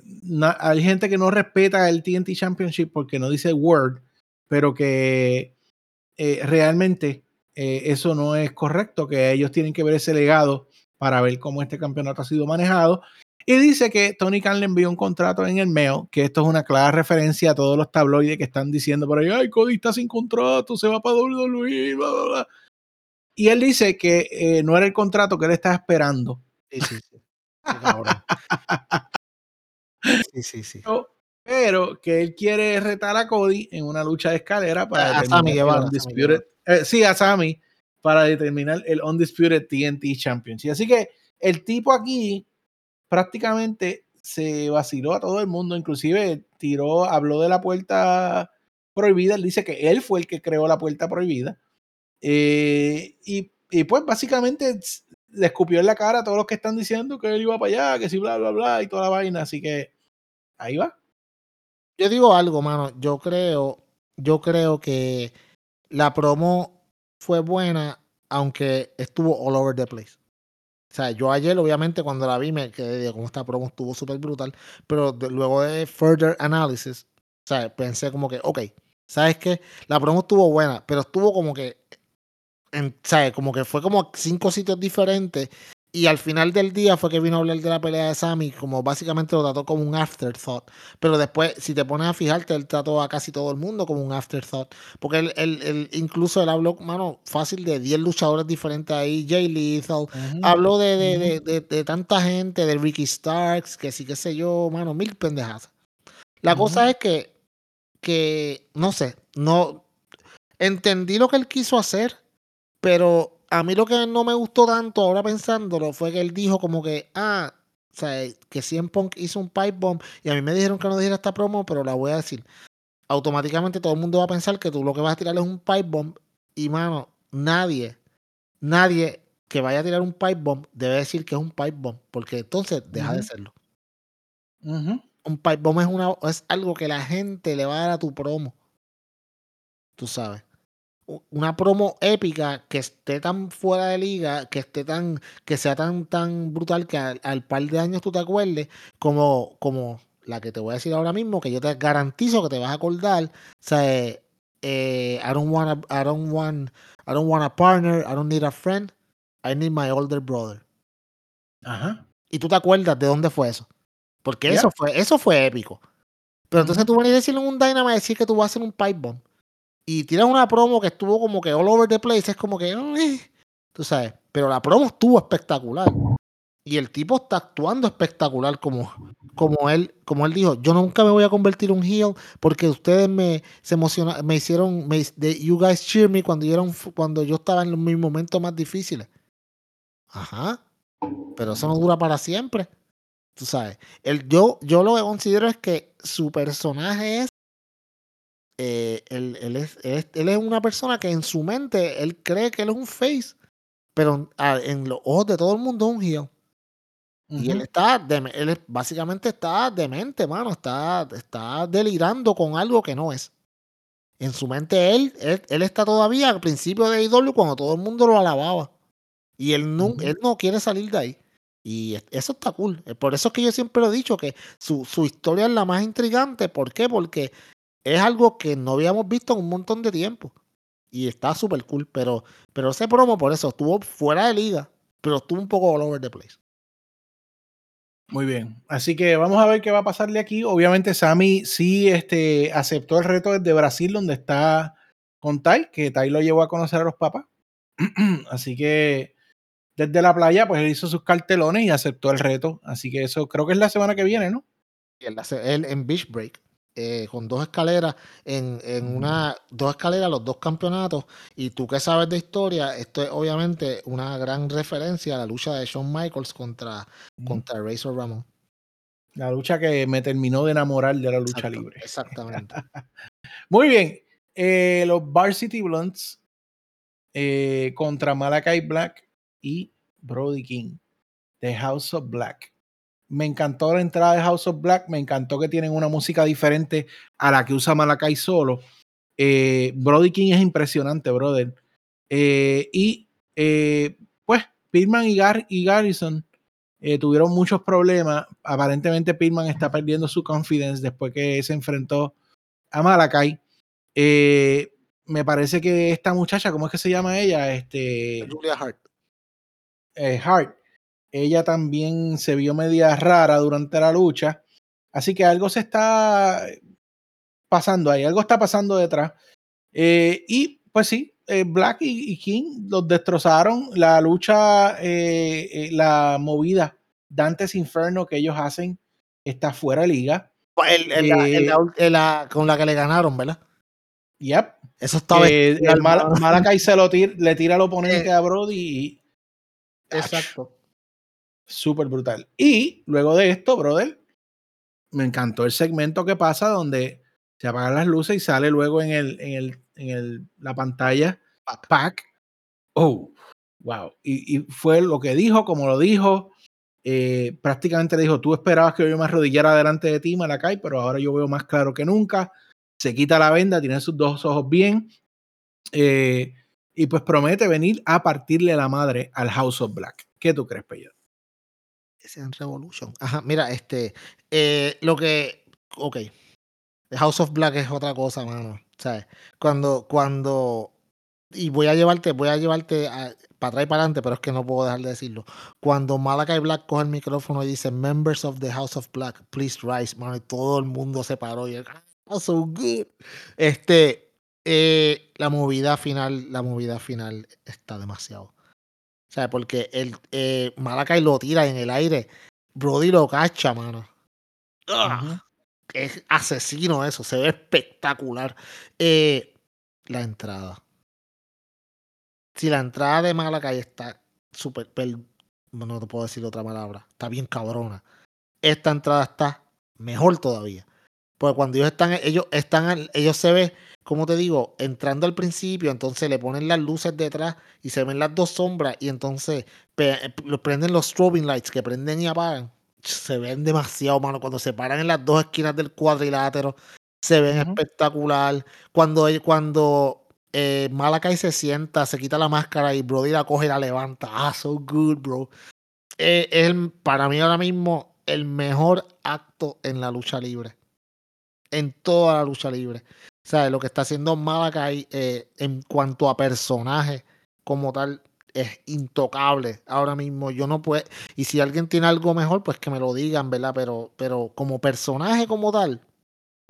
hay gente que no respeta el TNT Championship porque no dice word, pero que eh, realmente eh, eso no es correcto, que ellos tienen que ver ese legado para ver cómo este campeonato ha sido manejado y dice que Tony Khan le envió un contrato en el mail, que esto es una clara referencia a todos los tabloides que están diciendo por ahí, ay, Cody está sin contrato, se va para WWE, bla, bla, bla. Y él dice que eh, no era el contrato que él estaba esperando. Sí, sí, sí. sí, sí, sí. Pero, que él quiere retar a Cody en una lucha de escalera para a el Undisputed, eh, sí, a Sammy, para determinar el Undisputed TNT Championship. Así que el tipo aquí prácticamente se vaciló a todo el mundo, inclusive tiró, habló de la puerta prohibida, dice que él fue el que creó la puerta prohibida. Eh, y, y, pues básicamente le escupió en la cara a todos los que están diciendo que él iba para allá, que sí, bla, bla, bla, y toda la vaina, así que ahí va. Yo digo algo, mano, yo creo, yo creo que la promo fue buena, aunque estuvo all over the place. O sea, yo ayer, obviamente, cuando la vi, me quedé como esta promo estuvo súper brutal. Pero luego de further analysis, o pensé como que, ok, ¿sabes qué? La promo estuvo buena, pero estuvo como que, ¿sabes? Como que fue como cinco sitios diferentes y al final del día fue que vino a hablar de la pelea de Sammy, como básicamente lo trató como un afterthought. Pero después, si te pones a fijarte, él trató a casi todo el mundo como un afterthought. Porque él, él, incluso él habló, mano, fácil de 10 luchadores diferentes ahí. Jay Lethal. Habló de, de, de, de, tanta gente, de Ricky Starks, que sí, qué sé yo, mano, mil pendejas. La cosa es que, que, no sé, no. Entendí lo que él quiso hacer, pero a mí lo que no me gustó tanto ahora pensándolo fue que él dijo como que, ah, o sea, que CM Punk hizo un pipe bomb y a mí me dijeron que no dijera esta promo, pero la voy a decir. Automáticamente todo el mundo va a pensar que tú lo que vas a tirar es un pipe bomb y mano, nadie, nadie que vaya a tirar un pipe bomb debe decir que es un pipe bomb, porque entonces deja de serlo. Un pipe bomb es, una, es algo que la gente le va a dar a tu promo. Tú sabes una promo épica que esté tan fuera de liga, que esté tan, que sea tan, tan brutal que al, par de años tú te acuerdes, como, como la que te voy a decir ahora mismo, que yo te garantizo que te vas a acordar. O sea, eh, I don't want I don't want, I don't want a partner, I don't need a friend, I need my older brother. Ajá. Y tú te acuerdas de dónde fue eso. Porque eso fue, eso fue épico. Pero entonces tú vas a decirle en un Dynamite decir que tú vas a hacer un pipe bomb y tiras una promo que estuvo como que all over the place, es como que, tú sabes, pero la promo estuvo espectacular. Y el tipo está actuando espectacular como, como él, como él dijo, yo nunca me voy a convertir en un heel porque ustedes me se emocionaron, me hicieron, me, you guys cheer me cuando yo, cuando yo estaba en mis momentos más difíciles. Ajá. Pero eso no dura para siempre. Tú sabes. El, yo, yo lo que considero es que su personaje es eh, él, es, él, es, una persona que en su mente él cree que él es un face, pero en los ojos de todo el mundo es un heel. Y él está, él básicamente está demente, mano, está, está delirando con algo que no es. En su mente él, él, está todavía al principio de IW cuando todo el mundo lo alababa. Y él no, él no quiere salir de ahí. Y eso está cool. Por eso es que yo siempre lo he dicho, que su, su historia es la más intrigante. ¿Por qué? Porque es algo que no habíamos visto en un montón de tiempo. Y está súper cool. Pero, pero ese promo, por eso, estuvo fuera de liga. Pero estuvo un poco all over the place. Muy bien. Así que vamos a ver qué va a pasarle aquí. Obviamente, Sammy sí este, aceptó el reto desde Brasil, donde está con Tai, que Tai lo llevó a conocer a los papás. Así que desde la playa, pues él hizo sus cartelones y aceptó el reto. Así que eso creo que es la semana que viene, ¿no? Él, en Beach Break. Eh, con dos escaleras, en, en, una, dos escaleras, los dos campeonatos. Y tú que sabes de historia, esto es obviamente una gran referencia a la lucha de Shawn Michaels contra, contra Razor Ramon. La lucha que me terminó de enamorar de la lucha libre. Exactamente. Muy bien. Eh, los Varsity Blunts eh, contra Malakai Black y Brody King de House of Black. Me encantó la entrada de House of Black, me encantó que tienen una música diferente a la que usa Malakai solo. Eh, Brody King es impresionante, brother. Eh, y eh, pues, Pitman y, y Garrison tuvieron muchos problemas. Aparentemente, Pitman está perdiendo su confidence después que se enfrentó a Malakai. me parece que esta muchacha, ¿cómo es que se llama ella? Este, Julia Hart. Hart ella también se vio media rara durante la lucha. Así que algo se está pasando ahí, algo está pasando detrás. Eh, y pues sí, eh, Black y, King los destrozaron. La lucha, eh, la movida Dantes Inferno que ellos hacen está fuera de liga. con la que le ganaron, ¿verdad? Yep. Eso está el Mal se lo le tira al oponente a Brody y. Exacto. Súper brutal. Y luego de esto, brother, me encantó el segmento que pasa donde se apagan las luces y sale luego en, el, en, el, en el, la pantalla pack. Oh, wow. Y, fue lo que dijo, como lo dijo. Eh, prácticamente dijo, tú esperabas que yo me arrodillara delante de ti, Malakai, pero ahora yo veo más claro que nunca. Se quita la venda, tiene sus dos ojos bien. Eh, y pues promete venir a partirle la madre al House of Black. ¿Qué tú crees, Peyo? Es en Revolution. Ajá, mira, este. Eh, lo que. Ok. House of Black es otra cosa, mano. ¿Sabes? Cuando, cuando, y voy a llevarte, voy a llevarte para atrás y para adelante, pero es que no puedo dejar de decirlo. Cuando Malakai Black coge el micrófono y dice, Members of the House of Black, please rise, man, y todo el mundo se paró y oh, so good. Este, eh, la movida final, la movida final está demasiado. O sea, porque el eh, Malakai lo tira en el aire, Brody lo cacha, mano. Es asesino eso, se ve espectacular. Eh, la entrada. Si la entrada de Malakai está súper, no te puedo decir otra palabra, está bien cabrona. Esta entrada está mejor todavía. Porque cuando ellos están, ellos están, ellos se ven, como te digo, entrando al principio, entonces le ponen las luces detrás y se ven las dos sombras y entonces prenden los strobing lights que prenden y apagan se ven demasiado, mano. Cuando se paran en las dos esquinas del cuadrilátero, se ven espectacular. Cuando, cuando eh, Malakai se sienta, se quita la máscara y Brody la coge y la levanta. Ah, so good, bro. Eh, es para mí ahora mismo el mejor acto en la lucha libre. En toda la lucha libre. Sea, lo que está haciendo Malakai eh, en cuanto a personaje como tal, es intocable ahora mismo. Yo no puedo. Y si alguien tiene algo mejor, pues que me lo digan, ¿verdad? Pero, pero como personaje como tal,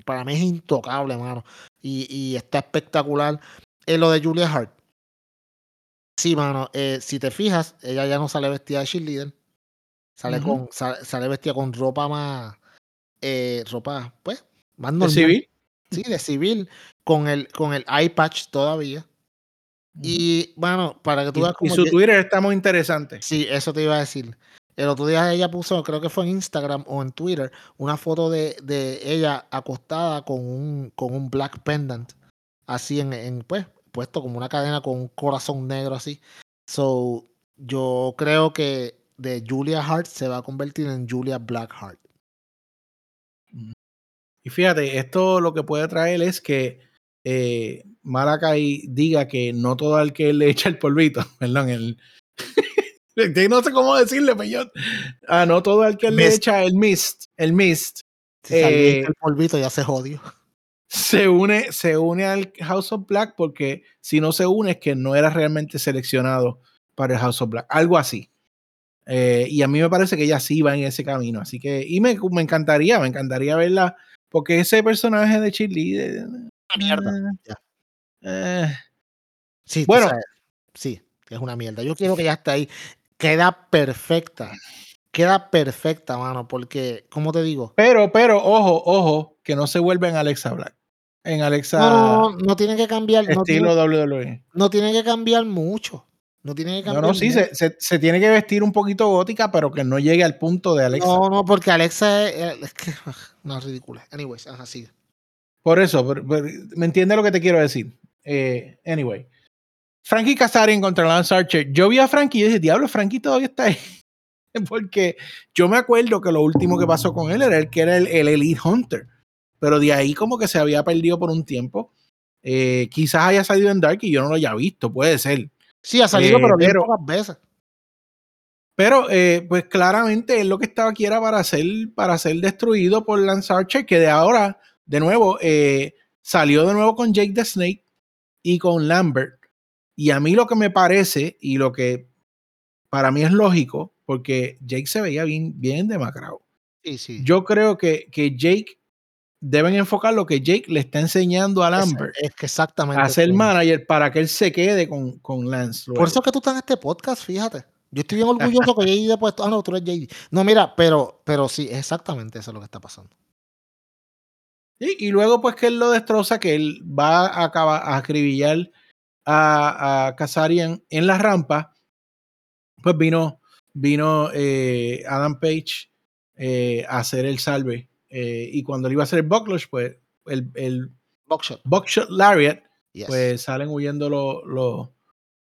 para mí es intocable, mano. Y, y está espectacular. Eh, lo de Julia Hart. Sí, mano. Eh, si te fijas, ella ya no sale vestida de cheerleader. Sale, con, sale, vestida con ropa más. Eh, ropa, pues, más normal. ¿De civil? Sí, de civil. Con el, con el eye patch todavía. Y bueno, para que tú veas cómo. Y su Twitter está muy interesante. Sí, eso te iba a decir. El otro día ella puso, creo que fue en Instagram o en Twitter, una foto de, de ella acostada con un, con un black pendant. Así en, en, pues, puesto como una cadena con un corazón negro así. So, yo creo que de Julia Hart se va a convertir en Julia Blackheart. Y fíjate, esto lo que puede traer es que eh, Maracay diga que no todo al que le echa el polvito, perdón, el, no sé cómo decirle, pero ah, no todo al que le echa el mist, el mist. Eh, el polvito ya se jodió. Se une, se une al House of Black porque si no se une es que no era realmente seleccionado para el House of Black, algo así. Eh, y a mí me parece que ella sí va en ese camino, así que, y me, me encantaría, me encantaría verla, porque ese personaje de Chile mierda. Ah, eh, sí, bueno, sí, es una mierda. Yo quiero que ya esté ahí. Queda perfecta. Queda perfecta, mano, porque, como te digo? Pero, pero, ojo, ojo, que no se vuelve en Alexa Black. En Alexa. No, no, tiene que cambiar. Estilo no tiene, WWE. No tiene que cambiar mucho. No tiene que cambiar. No, no, sí, se, se, tiene que vestir un poquito gótica, pero que no llegue al punto de Alexa. No, no, porque Alexa es, es que. No, es ridícula. Anyways, así. Por eso, me entiende lo que te quiero decir. Eh, anyway. Frankie Kazarian contra Lance Archer. Yo vi a Frankie y dije, diablo, Frankie todavía está ahí. Porque yo me acuerdo que lo último que pasó con él era el que era el, Elite Hunter. Pero de ahí como que se había perdido por un tiempo. Eh, quizás haya salido en Dark y yo no lo haya visto, puede ser. Sí, ha salido, pero, bien pocas veces. Pero, pues claramente él lo que estaba aquí era para ser, para ser destruido por Lance Archer, que de ahora de nuevo, eh, salió de nuevo con Jake the Snake y con Lambert. Y a mí lo que me parece y lo que para mí es lógico, porque Jake se veía bien, bien demacrado. Sí, sí. Yo creo que, que Jake deben enfocar lo que Jake le está enseñando a Lambert. Es, que exactamente. A ser manager para que él se quede con, con Lance. Por eso es que tú estás en este podcast, fíjate. Yo estoy bien orgulloso que JD ha puesto. Ah, no, tú eres JD. No, mira, pero, pero sí, exactamente eso es lo que está pasando y luego, pues que él lo destroza, que él va a, acabar, a acribillar a, a Kazarian en la rampa. Pues vino, vino eh, Adam Page eh, a hacer el salve. Eh, y cuando le iba a hacer el Bucklush, pues el, el Buckshot. Lariat, pues salen huyendo los,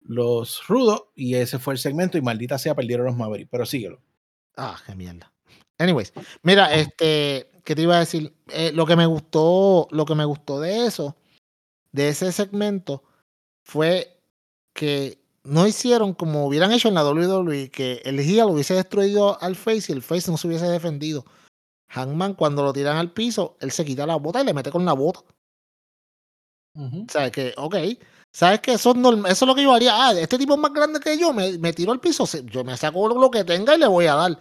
los rudos. Y ese fue el segmento. Y maldita sea, perdieron los Mavericks. Pero síguelo. Ah, qué mierda. Anyways, mira, este, ¿qué te iba a decir? Eh, lo que me gustó, lo que me gustó de eso, de ese segmento, fue que no hicieron como hubieran hecho en la WWE, que el lo hubiese destruido al Face y el Face no se hubiese defendido. Hangman, cuando lo tiran al piso, él se quita la bota y le mete con la bota. O sea, que, ok, ¿sabes que eso es, eso es lo que yo haría? Ah, este tipo es más grande que yo, me, me tiro al piso, yo me saco lo que tenga y le voy a dar.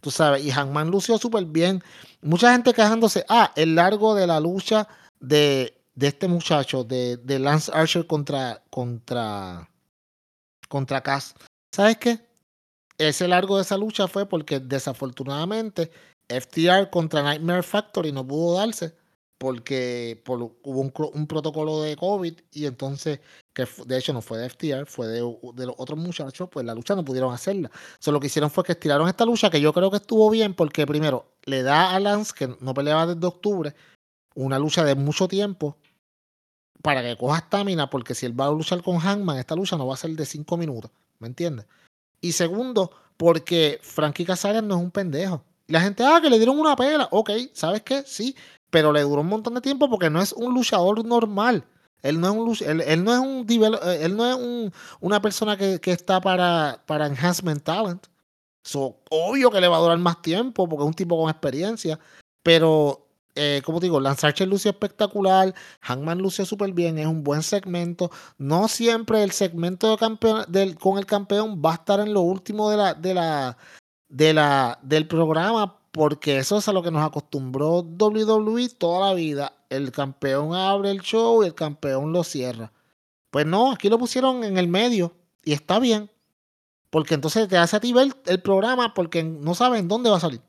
Tú sabes, y Hangman lució súper bien. Mucha gente quejándose, ah, el largo de la lucha de, de este muchacho, de, de, Lance Archer contra, contra, contra Cass. ¿Sabes qué? Ese largo de esa lucha fue porque desafortunadamente FTR contra Nightmare Factory no pudo darse porque hubo un, protocolo de COVID y entonces, que de hecho no fue de FTR, fue de, los otros muchachos, pues la lucha no pudieron hacerla. So, lo que hicieron fue que estiraron esta lucha, que yo creo que estuvo bien, porque primero le da a Lance, que no peleaba desde octubre, una lucha de mucho tiempo para que coja estamina, porque si él va a luchar con Hangman, esta lucha no va a ser de cinco minutos, ¿me entiendes? Y segundo, porque Frankie Casares no es un pendejo. La gente, ah, que le dieron una pela. Ok, ¿sabes qué? Sí, pero le duró un montón de tiempo porque no es un luchador normal. Él no es un él, él no es un eh, él no es un, una persona que, que, está para, para enhancement talent. So, obvio que le va a durar más tiempo porque es un tipo con experiencia. Pero, eh, como digo, Lanzarche luce espectacular. Hangman luce súper bien. Es un buen segmento. No siempre el segmento campeón, del, con el campeón va a estar en lo último de la, de la, de la, del programa porque eso es a lo que nos acostumbró WWE toda la vida. El campeón abre el show y el campeón lo cierra. Pues no, aquí lo pusieron en el medio y está bien. Porque entonces te hace a ti ver el programa porque no saben dónde va a salir.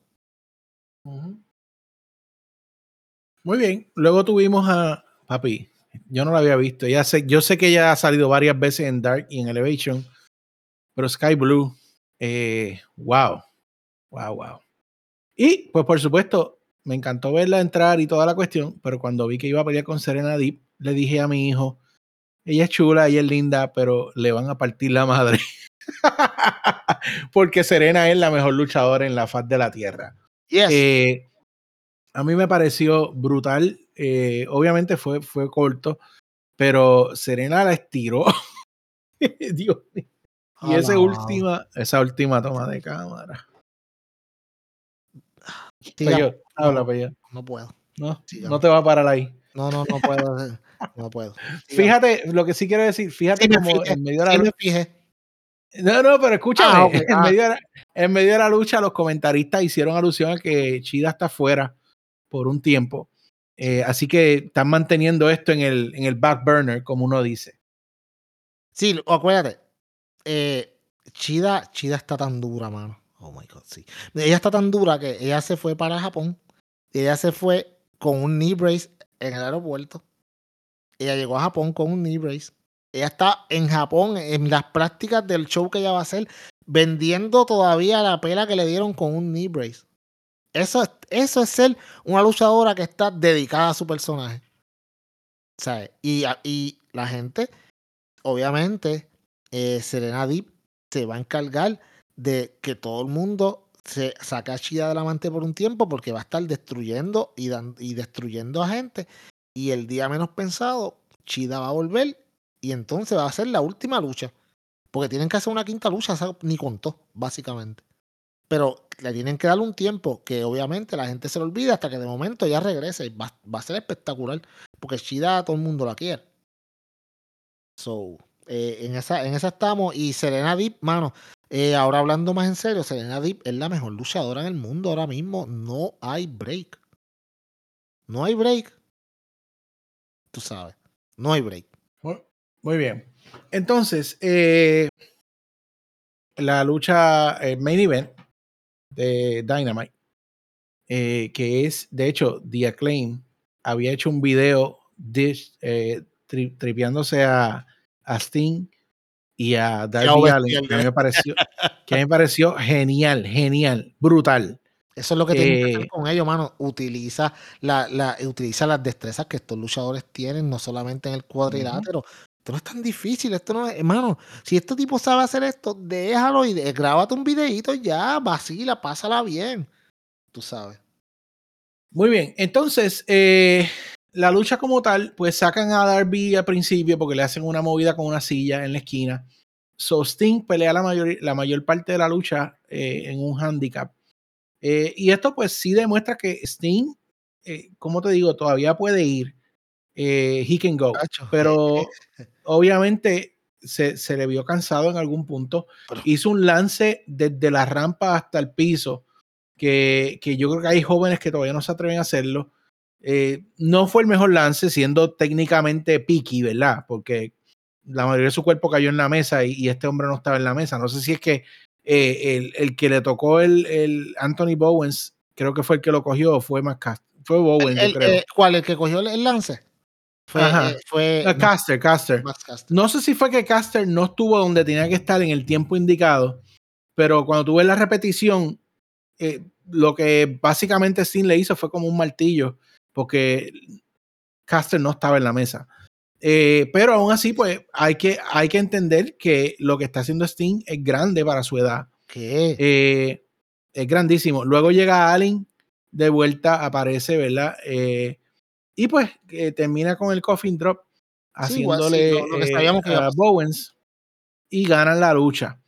Muy bien. Luego tuvimos a Papi. Yo no la había visto. Ya sé, yo sé que ella ha salido varias veces en Dark y en Elevation. Pero Sky Blue, eh, wow. Wow, wow. Y pues por supuesto, me encantó verla entrar y toda la cuestión, pero cuando vi que iba a pelear con Serena Deep, le dije a mi hijo, ella es chula, ella es linda, pero le van a partir la madre. Porque Serena es la mejor luchadora en la faz de la tierra. Eh, a mí me pareció brutal. Eh, obviamente fue, fue corto, pero Serena la estiró. Dios mío. Y esa última, esa última toma de cámara. Habla, No puedo. No, no te va a parar ahí. No, no, no puedo. no puedo. Fíjate, lo que sí quiero decir, fíjate como en medio de la lucha. No, no, pero escúchame. Ah, en, ah. medio de la, en, medio de la, lucha, los comentaristas hicieron alusión a que Chida está fuera por un tiempo. Eh, así que están manteniendo esto en el, en el back burner, como uno dice. Sí, acuérdate. Eh, Chida, Chida está tan dura, mano. Oh my God, sí. Ella está tan dura que ella se fue para Japón. Y ella se fue con un knee brace en el aeropuerto. Ella llegó a Japón con un knee brace. Ella está en Japón en las prácticas del show que ella va a hacer, vendiendo todavía la pela que le dieron con un knee brace. Eso, eso es ser una luchadora que está dedicada a su personaje. ¿Sabes? Y, y la gente, obviamente, eh, Serena Deep se va a encargar de que todo el mundo se saque a Chida del amante por un tiempo porque va a estar destruyendo y, y destruyendo a gente. Y el día menos pensado, Chida va a volver y entonces va a ser la última lucha. Porque tienen que hacer una quinta lucha, ni contó, básicamente. Pero le tienen que dar un tiempo que obviamente la gente se lo olvida hasta que de momento ya regrese. Y va, va a ser espectacular. Porque Chida todo el mundo la quiere. So, eh, en, esa, en esa estamos. Y Serena Deep, mano, eh, ahora hablando más en serio, Serena Deep es la mejor luchadora en el mundo ahora mismo. No hay break. No hay break. Tú sabes. No hay break. Muy bien. Entonces, eh, la lucha eh, main event de Dynamite, que es, de hecho, The Acclaim, había hecho un video tripeándose a, a Sting y a Darby Allen, que me pareció, que me pareció genial, genial, brutal. Eso es lo que tiene que hacer eh, con ellos, mano. Utiliza, la, la, utiliza las destrezas que estos luchadores tienen, no solamente en el cuadrilátero. Esto no es tan difícil, esto no es, hermano, si este tipo sabe hacer esto, déjalo y grábate un videito ya, vacila, pásala bien. Tú sabes. Muy bien, entonces, eh, la lucha como tal, pues sacan a Darby al principio porque le hacen una movida con una silla en la esquina. So Sting pelea la mayor, la mayor parte de la lucha eh, en un handicap. Eh, y esto pues sí demuestra que Sting, eh, como te digo, todavía puede ir. he can go. Pero obviamente se, se, le vio cansado en algún punto. Hizo un lance desde la rampa hasta el piso, que, que, yo creo que hay jóvenes que todavía no se atreven a hacerlo. Eh, no fue el mejor lance, siendo técnicamente picky, ¿verdad? Porque la mayoría de su cuerpo cayó en la mesa y, este hombre no estaba en la mesa. No sé si es que eh, el, el, que le tocó el, el, Anthony Bowens, creo que fue el que lo cogió, fue más fue Bowens, yo creo. Eh, ¿Cuál? ¿El que cogió el lance? Fue, eh, fue Caster, Caster. No sé si fue que Caster no estuvo donde tenía que estar en el tiempo indicado, pero cuando tuve la repetición, lo que básicamente Sin le hizo fue como un martillo, porque Caster no estaba en la mesa. Eh, pero aún así, pues hay que, hay que entender que lo que está haciendo Sting es grande para su edad. ¿Qué? Eh, es grandísimo. Luego llega Allen de vuelta, aparece, ¿verdad? Eh, y pues termina con el coffin drop, haciéndole a Bowens y ganan la lucha.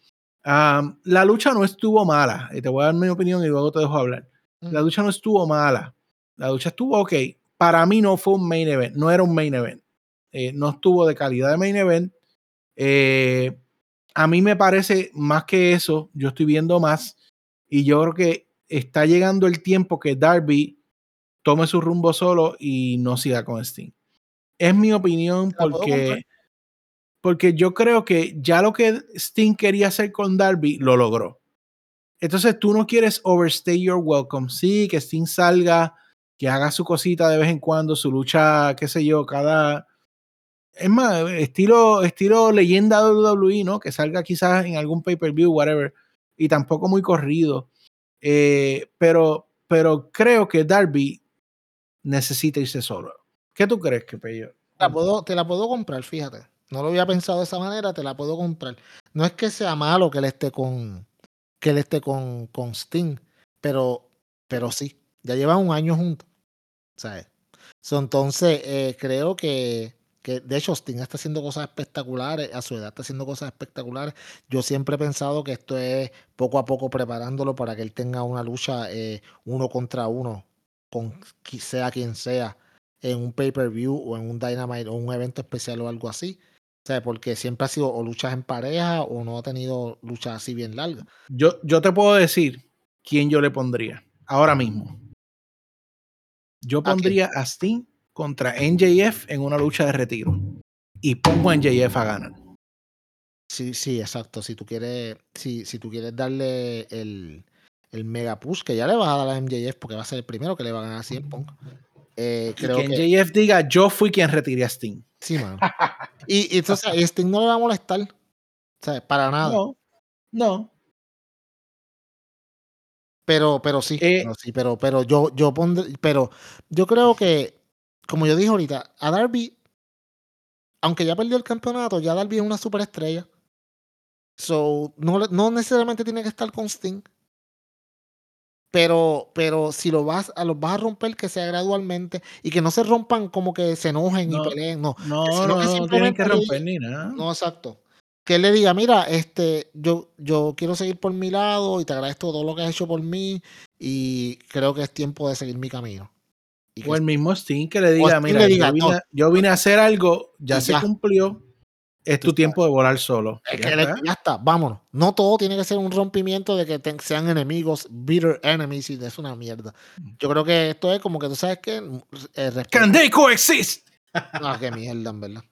la lucha no estuvo mala. Te voy a dar mi opinión y luego te dejo hablar. La lucha no estuvo mala. La lucha estuvo ok. Para mí no fue un main event, no era un main event. Eh, no estuvo de calidad de main event. Eh, a mí me parece más que eso, yo estoy viendo más y yo creo que está llegando el tiempo que Darby tome su rumbo solo y no siga con Sting. Es mi opinión porque, porque yo creo que ya lo que Sting quería hacer con Darby lo logró. Entonces tú no quieres overstay your welcome. Sí, que Sting salga, que haga su cosita de vez en cuando, su lucha, qué sé yo, cada es más, estilo, estilo leyenda WWE, ¿no? Que salga quizás en algún pay-per-view, whatever, y tampoco muy corrido. Eh, pero, pero creo que Darby necesita irse solo. ¿Qué tú crees que? Te la, puedo, te la puedo comprar, fíjate. No lo había pensado de esa manera, te la puedo comprar. No es que sea malo que él esté con que él esté con, con Sting, pero, pero sí, ya llevan un año juntos. ¿Sabes? entonces, eh, creo que que de hecho Sting está haciendo cosas espectaculares, a su edad está haciendo cosas espectaculares. Yo siempre he pensado que esto es poco a poco preparándolo para que él tenga una lucha eh, uno contra uno, con sea quien sea, en un pay-per-view o en un Dynamite o un evento especial o algo así. O sea, porque siempre ha sido o luchas en pareja o no ha tenido luchas así bien largas. Yo, yo te puedo decir quién yo le pondría ahora mismo. Yo pondría a Sting contra NJF en una lucha de retiro. Y pongo a NJF a ganar. Sí, sí, exacto. Si tú quieres, si, si tú quieres darle el, el mega push, que ya le vas a dar a MJF porque va a ser el primero que le va a ganar a CM Punk. Eh, creo que, MJF diga, yo fui quien retiré a Sting. Sí, mano. y, entonces Sting no le va a molestar. O sea, para nada. No, no. Pero, pero sí, eh, pero sí, pero, pero yo, yo pondré, pero yo creo que como yo dije ahorita, a Darby, aunque ya perdió el campeonato, ya Darby es una superestrella. So, no, no necesariamente tiene que estar con Sting. Pero, pero si lo vas, a los vas a romper, que sea gradualmente y que no se rompan como que se enojen y peleen. No, no, no, no tienen que romper ni nada. No, exacto. Que él le diga, mira, este, yo, yo quiero seguir por mi lado y te agradezco todo lo que has hecho por mí y creo que es tiempo de seguir mi camino o el mismo Sting que le diga, mira, yo, vine, a hacer algo, ya se cumplió, es tu tiempo de volar solo. ya, está. vámonos. No todo tiene que ser un rompimiento de que sean enemigos, bitter enemies, y es una mierda. Mm. Yo creo que esto es como que tú sabes que... Eh, Can they coexist? Ah, qué mierda, en verdad.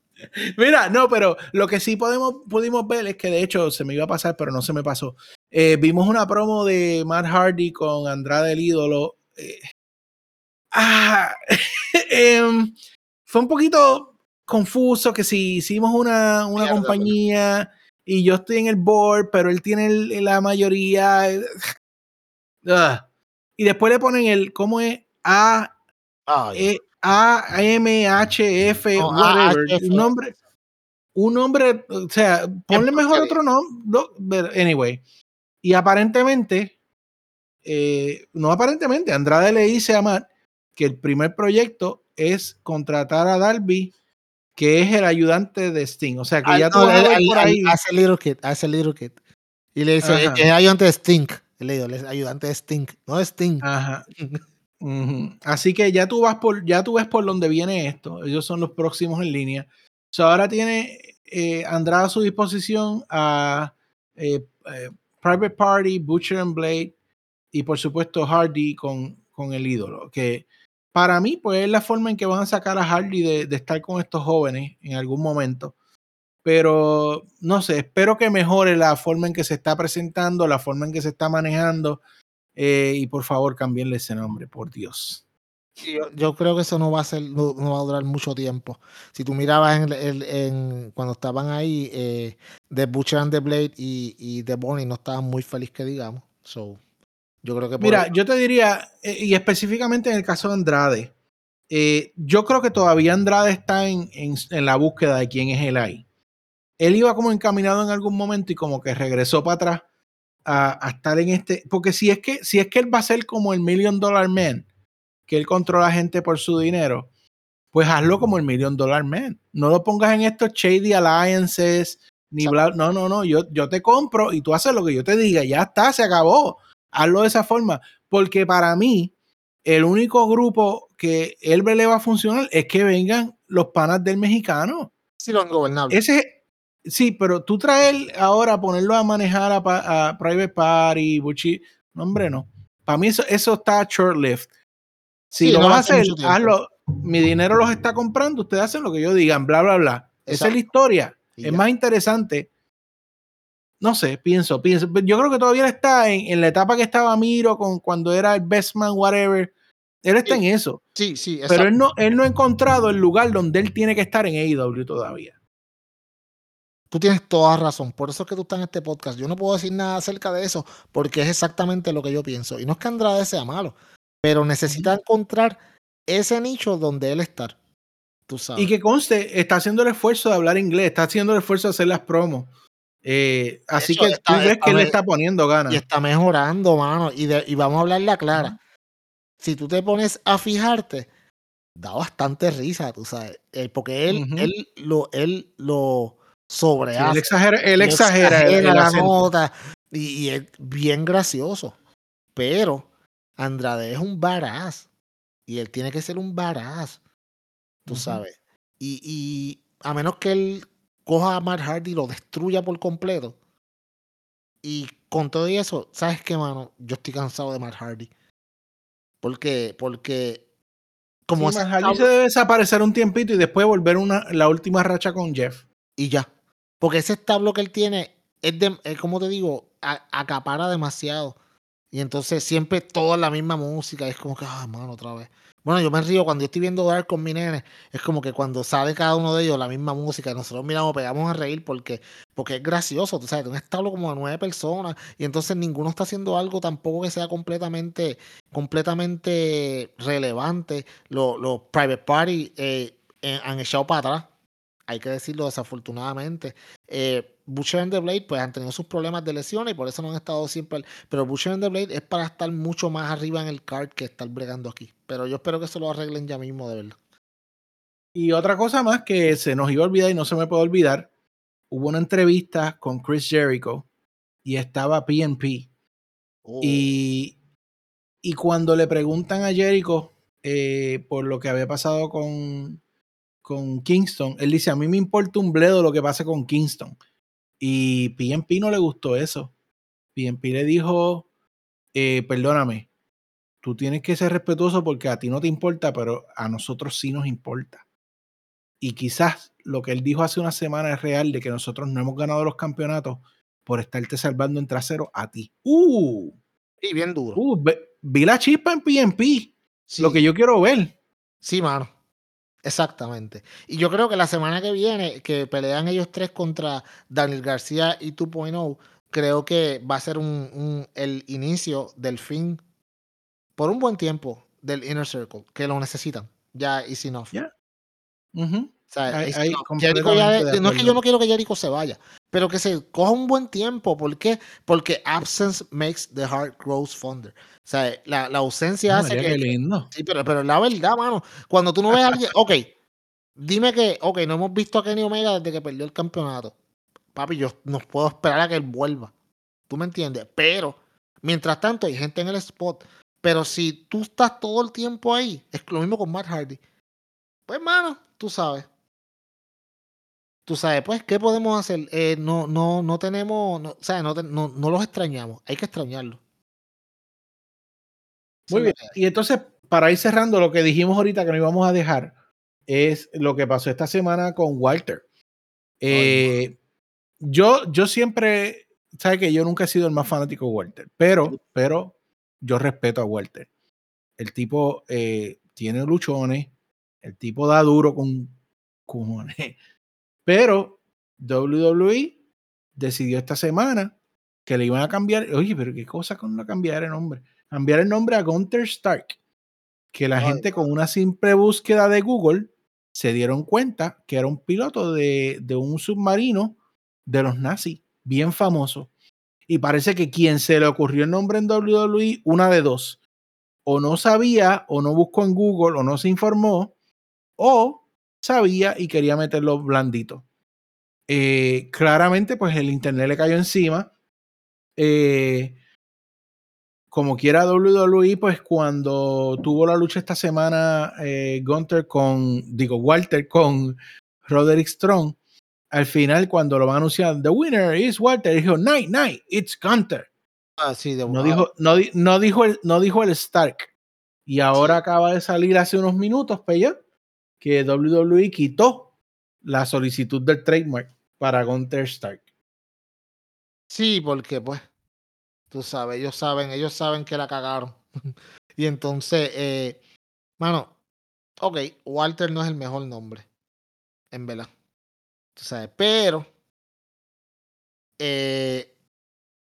Mira, no, pero lo que sí podemos, pudimos ver es que de hecho se me iba a pasar, pero no se me pasó. Eh, vimos una promo de Matt Hardy con Andrade el ídolo. Eh, Ah, em, fue un poquito confuso que si hicimos una, una compañía y yo estoy en el board, pero él tiene la mayoría. Ah. Y después le ponen el, ¿cómo es? A, e, A, M, H, F, whatever. Un nombre, un nombre, o sea, ponle mejor otro nombre. Anyway. Y aparentemente, eh, no aparentemente, Andrade le dice a Matt que el primer proyecto es contratar a Darby, que es el ayudante de Sting. O sea, que ya todo por ahí. Hace little kid, hace little kid. Y le dice, es ayudante de Sting. Le digo, ayudante de Sting, no de Sting. Ajá. Así que ya tú vas por, ya tú ves por dónde viene esto. Ellos son los próximos en línea. ahora tiene eh, a su disposición a eh, eh, Private Party, Butcher and Blade y por supuesto Hardy con, con el ídolo. Que para mí, pues es la forma en que van a sacar a Hardy de, de estar con estos jóvenes en algún momento. Pero no sé, espero que mejore la forma en que se está presentando, la forma en que se está manejando eh, y por favor, cambienle ese nombre, por Dios. Yo, creo que eso no va a ser, no, va a durar mucho tiempo. Si tú mirabas en, cuando estaban ahí, eh, The Butcher and the Blade y, y The Bonnie no estaban muy felices que digamos. So, yo creo que Mira, yo te diría, eh, y específicamente en el caso de Andrade, yo creo que todavía Andrade está en, en, la búsqueda de quién es él ahí. Él iba como encaminado en algún momento y como que regresó para atrás a, estar en este, porque si es que si es que él va a ser como el Million Dollar Man, que él controla gente por su dinero, pues hazlo como el Million Dollar Man. No lo pongas en estos shady alliances, ni bla, no, no, no, yo, yo te compro y tú haces lo que yo te diga, ya está, se acabó. Hazlo de esa forma, porque para mí el único grupo que él le va a funcionar es que vengan los panas del mexicano. Sí, lo ingobernable. Ese, Sí, pero tú traer ahora, ponerlo a manejar a, Private Party, Buchi, no, hombre, no. Para mí eso, eso está short-lived. Si lo vas a hacer, hazlo. Mi dinero los está comprando, ustedes hacen lo que yo digan, bla, bla, bla. Esa es la historia. es más interesante. No sé, pienso, pienso. Yo creo que todavía está en, la etapa que estaba Miro con cuando era el best man, whatever. Él está en eso. Sí, sí. Pero él no, él no ha encontrado el lugar donde él tiene que estar en AEW todavía. Tú tienes toda razón. Por eso es que tú estás en este podcast. Yo no puedo decir nada acerca de eso porque es exactamente lo que yo pienso. Y no es que Andrade sea malo, pero necesita encontrar ese nicho donde él está. Tú sabes. Y que conste, está haciendo el esfuerzo de hablar inglés, está haciendo el esfuerzo de hacer las promos. Eh, así que tú ves que él está poniendo ganas. Y está mejorando, mano. Y, y vamos a hablarle clara. Si tú te pones a fijarte, da bastante risa, tú sabes. Eh, porque él, él lo, él lo sobre él exagera, él exagera, la nota y, es bien gracioso. Pero Andrade es un varaz y él tiene que ser un varaz, tú sabes. Y, y, a menos que él coja a Matt Hardy y lo destruya por completo. Y con todo eso, ¿sabes qué, mano? Yo estoy cansado de Matt Hardy. Porque, porque como Matt Hardy se debe desaparecer un tiempito y después volver una, la última racha con Jeff. Y ya. Porque ese establo que él tiene es, de, es como te digo, acapara demasiado. Y entonces siempre toda la misma música. Es como que, ah, mano, otra vez. Bueno, yo me río cuando yo estoy viendo Dark con mi nene. Es como que cuando sale cada uno de ellos la misma música, y nosotros miramos, pegamos a reír porque, porque es gracioso. Tú sabes, un establo como de nueve personas. Y entonces ninguno está haciendo algo tampoco que sea completamente, completamente relevante. Los, private party eh, han echado para atrás hay que decirlo desafortunadamente. Eh, Butcher and the Blade pues han tenido sus problemas de lesiones y por eso no han estado siempre. Pero Butcher and the Blade es para estar mucho más arriba en el card que estar bregando aquí. Pero yo espero que se lo arreglen ya mismo, de verdad. Y otra cosa más que se nos iba a olvidar y no se me puede olvidar, hubo una entrevista con Chris Jericho y estaba PNP. Oh. Y, y cuando le preguntan a Jericho eh, por lo que había pasado con, con Kingston, él dice, a mí me importa un bledo lo que pase con Kingston. Y PNP no le gustó eso. PNP le dijo, eh, perdóname, tú tienes que ser respetuoso porque a ti no te importa, pero a nosotros sí nos importa. Y quizás lo que él dijo hace una semana es real de que nosotros no hemos ganado los campeonatos por estarte salvando en trasero a ti. ¡Uh! Y bien duro. Uh, vi la chispa en PNP. Lo que yo quiero ver. Sí, mano. Exactamente. Y yo creo que la semana que viene, que pelean ellos tres contra Daniel García y 2.0, creo que va a ser un, el inicio del fin, por un buen tiempo, del Inner Circle, que lo necesitan. Ya is enough. Ya. no es que yo no quiero que Jericho se vaya, pero que se coja un buen tiempo. ¿Por qué? Porque absence makes the heart grows fonder. O sea, la, la ausencia hace que. lindo. Sí, pero, pero la verdad, mano, cuando tú no ves a alguien. Ok, dime que, ok, no hemos visto a Kenny Omega desde que perdió el campeonato. Papi, yo no puedo esperar a que él vuelva. ¿Tú me entiendes? Pero, mientras tanto, hay gente en el spot. Pero si tú estás todo el tiempo ahí, es lo mismo con Matt Hardy. Pues, mano, tú sabes. Tú sabes, pues, ¿qué podemos hacer? Eh, no, no, no tenemos, no, o sea, no, no, no los extrañamos. Hay que extrañarlos. Muy bien. Y entonces, para ir cerrando, lo que dijimos ahorita que no íbamos a dejar es lo que pasó esta semana con Walter. Eh, yo, yo siempre, sabes que yo nunca he sido el más fanático de Walter, pero, pero yo respeto a Walter. El tipo eh, tiene luchones, el tipo da duro con cojones, pero WWE decidió esta semana que le iban a cambiar, oye, pero qué cosa con no cambiar el nombre, cambiar el nombre a Gunther Stark, que la gente con una simple búsqueda de Google se dieron cuenta que era un piloto de, de un submarino de los nazis, bien famoso. Y parece que quien se le ocurrió el nombre en WWE, una de dos, o no sabía, o no buscó en Google, o no se informó, o sabía y quería meterlo blandito. Eh, claramente, pues el internet le cayó encima. Eh, como quiera WWE, pues cuando tuvo la lucha esta semana eh, Gunter con, digo, Walter con Roderick Strong, al final, cuando lo van a anunciar, The winner is Walter, dijo, Night, Night, it's Gunter. Ah, sí, de no, dijo, no, no, dijo el, no dijo el Stark. Y ahora Sí. acaba de salir hace unos minutos, Peyo, que WWE quitó la solicitud del trademark para Gunter Stark. Sí, porque pues, tú sabes, ellos saben, ellos saben que la cagaron. y entonces, eh, mano, ok, Walter no es el mejor nombre, en verdad. Tú sabes, pero eh,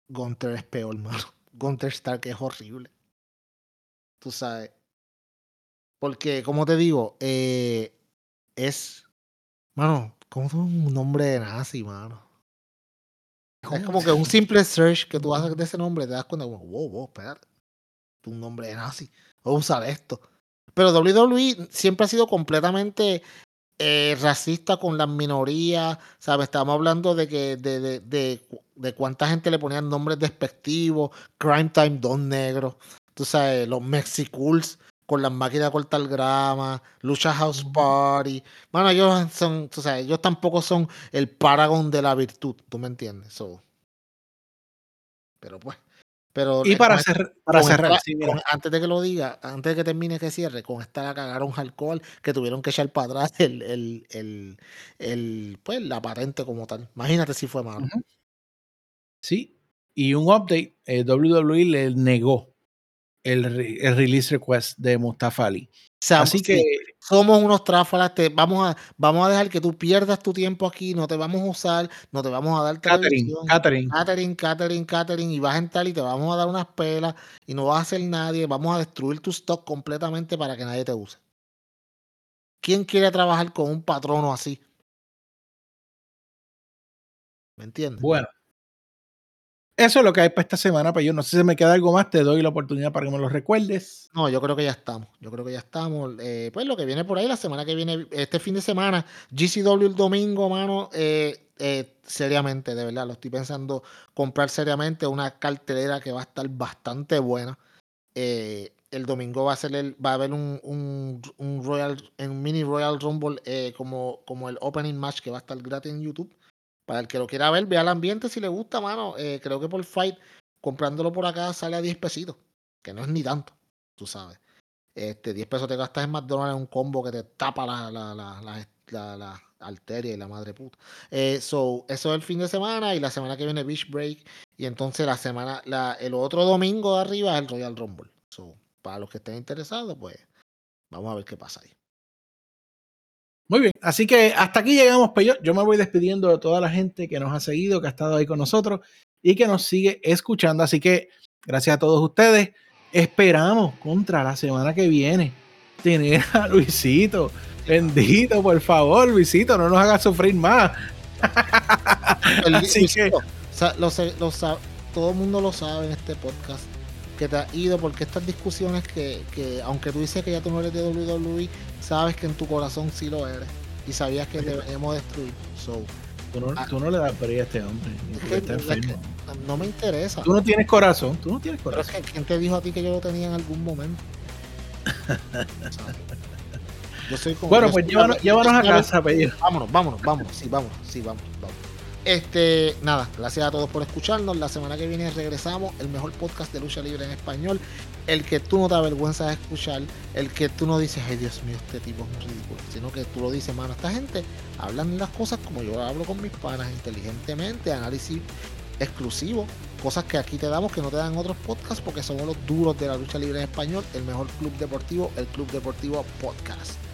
Gunther es peor, mano. Gunther Stark es horrible. Tú sabes. Porque, como te digo, eh, es, mano, como un nombre de nazi, mano. Es como que un simple search que tú haces de ese nombre, te das cuenta, como, wow, wow, espérate. es Un nombre de nazi. Voy a usar esto. Pero WWE siempre ha sido completamente eh, racista con las minorías. ¿Sabes? Estamos hablando de que de, de, de, de cuánta gente le ponían nombres despectivos. Crime Time, Don Negro. Tú sabes, los Mexicools con las máquinas de cortar grama, Lucha House Party. Bueno, ellos son, tú sabes, ellos tampoco son el paragon de la virtud, ¿tú me entiendes? So, pero pues, pero Y para cerrar, para con cerrar esta- sí, mira, con- antes de que lo diga, antes de que termine que cierre, con esta la cagaron alcohol, que tuvieron que echar para atrás el, el, el, el, pues, la patente como tal. Imagínate si fue malo. Sí. Y un update, eh, WWE le negó el, el release request de Mustafa Ali. Sam- Así sí, que somos unos tráfalas, te vamos a, vamos a dejar que tú pierdas tu tiempo aquí, no te vamos a usar, no te vamos a dar Catherine, televisión. Catherine, Catering, catering, catering, y vas a entrar y te vamos a dar unas pelas y no vas a hacer nadie, vamos a destruir tu stock completamente para que nadie te use. ¿Quién quiere trabajar con un patrono así? ¿Me entiendes? Bueno, eso es lo que hay para esta semana. Pero yo no sé si me queda algo más. Te doy la oportunidad para que me lo recuerdes. No, yo creo que ya estamos. Yo creo que ya estamos. Eh, pues lo que viene por ahí, la semana que viene, este fin de semana, GCW el domingo, mano, eh, eh, seriamente, de verdad, lo estoy pensando comprar seriamente una cartelera que va a estar bastante buena. El domingo va a ser el, va a haber un, un, un Royal, un mini Royal Rumble como, como el opening match que va a estar gratis en YouTube. Para el que lo quiera ver, vea el ambiente si le gusta, mano. Eh, creo que por Fight, comprándolo por acá, sale a 10 pesitos. Que no es ni tanto, tú sabes. Este, 10 pesos te gastas en McDonald's en un combo que te tapa la, la, arteria y la madre puta. Eh, so, eso es el fin de semana y la semana que viene Beach Break. Y entonces la semana, el otro domingo de arriba es el Royal Rumble. So, para los que estén interesados, pues vamos a ver qué pasa ahí. Muy bien, así que hasta aquí llegamos, Peyo. Yo me voy despidiendo de toda la gente que nos ha seguido, que ha estado ahí con nosotros y que nos sigue escuchando. Así que gracias a todos ustedes. Esperamos contra la semana que viene tener a Luisito. Bendito, por favor, Luisito, no nos hagas sufrir más. Así que- lo sé- lo todo el mundo lo sabe en este podcast que te has ido porque estas discusiones que, que aunque tú dices que ya tú no eres de WWE, sabes que en tu corazón sí lo eres y sabías que deberíamos destruir. So, Tú no, Ah. tú no le das break a este hombre, Es que- está es que- enfermo. no me interesa. Tú no tienes corazón, tú no tienes Pero corazón. es que, ¿quién te dijo a ti que yo lo tenía en algún momento? Yo soy como- Bueno, yo pues soy llévanos, a casa, Pedro. Vámonos, vámonos, vámonos, sí, vámonos, sí, vámonos, vámonos. Este, nada, gracias a todos por escucharnos. La semana que viene regresamos, el mejor podcast de lucha libre en español. El que tú no te avergüenzas de escuchar, el que tú no dices, ay Dios mío, este tipo es un ridículo, sino que tú lo dices, mano, esta gente hablan las cosas como yo hablo con mis panas, inteligentemente, análisis exclusivo, cosas que aquí te damos que no te dan otros podcasts porque somos los duros de la lucha libre en español, el mejor club deportivo, el Club Deportivo Podcast.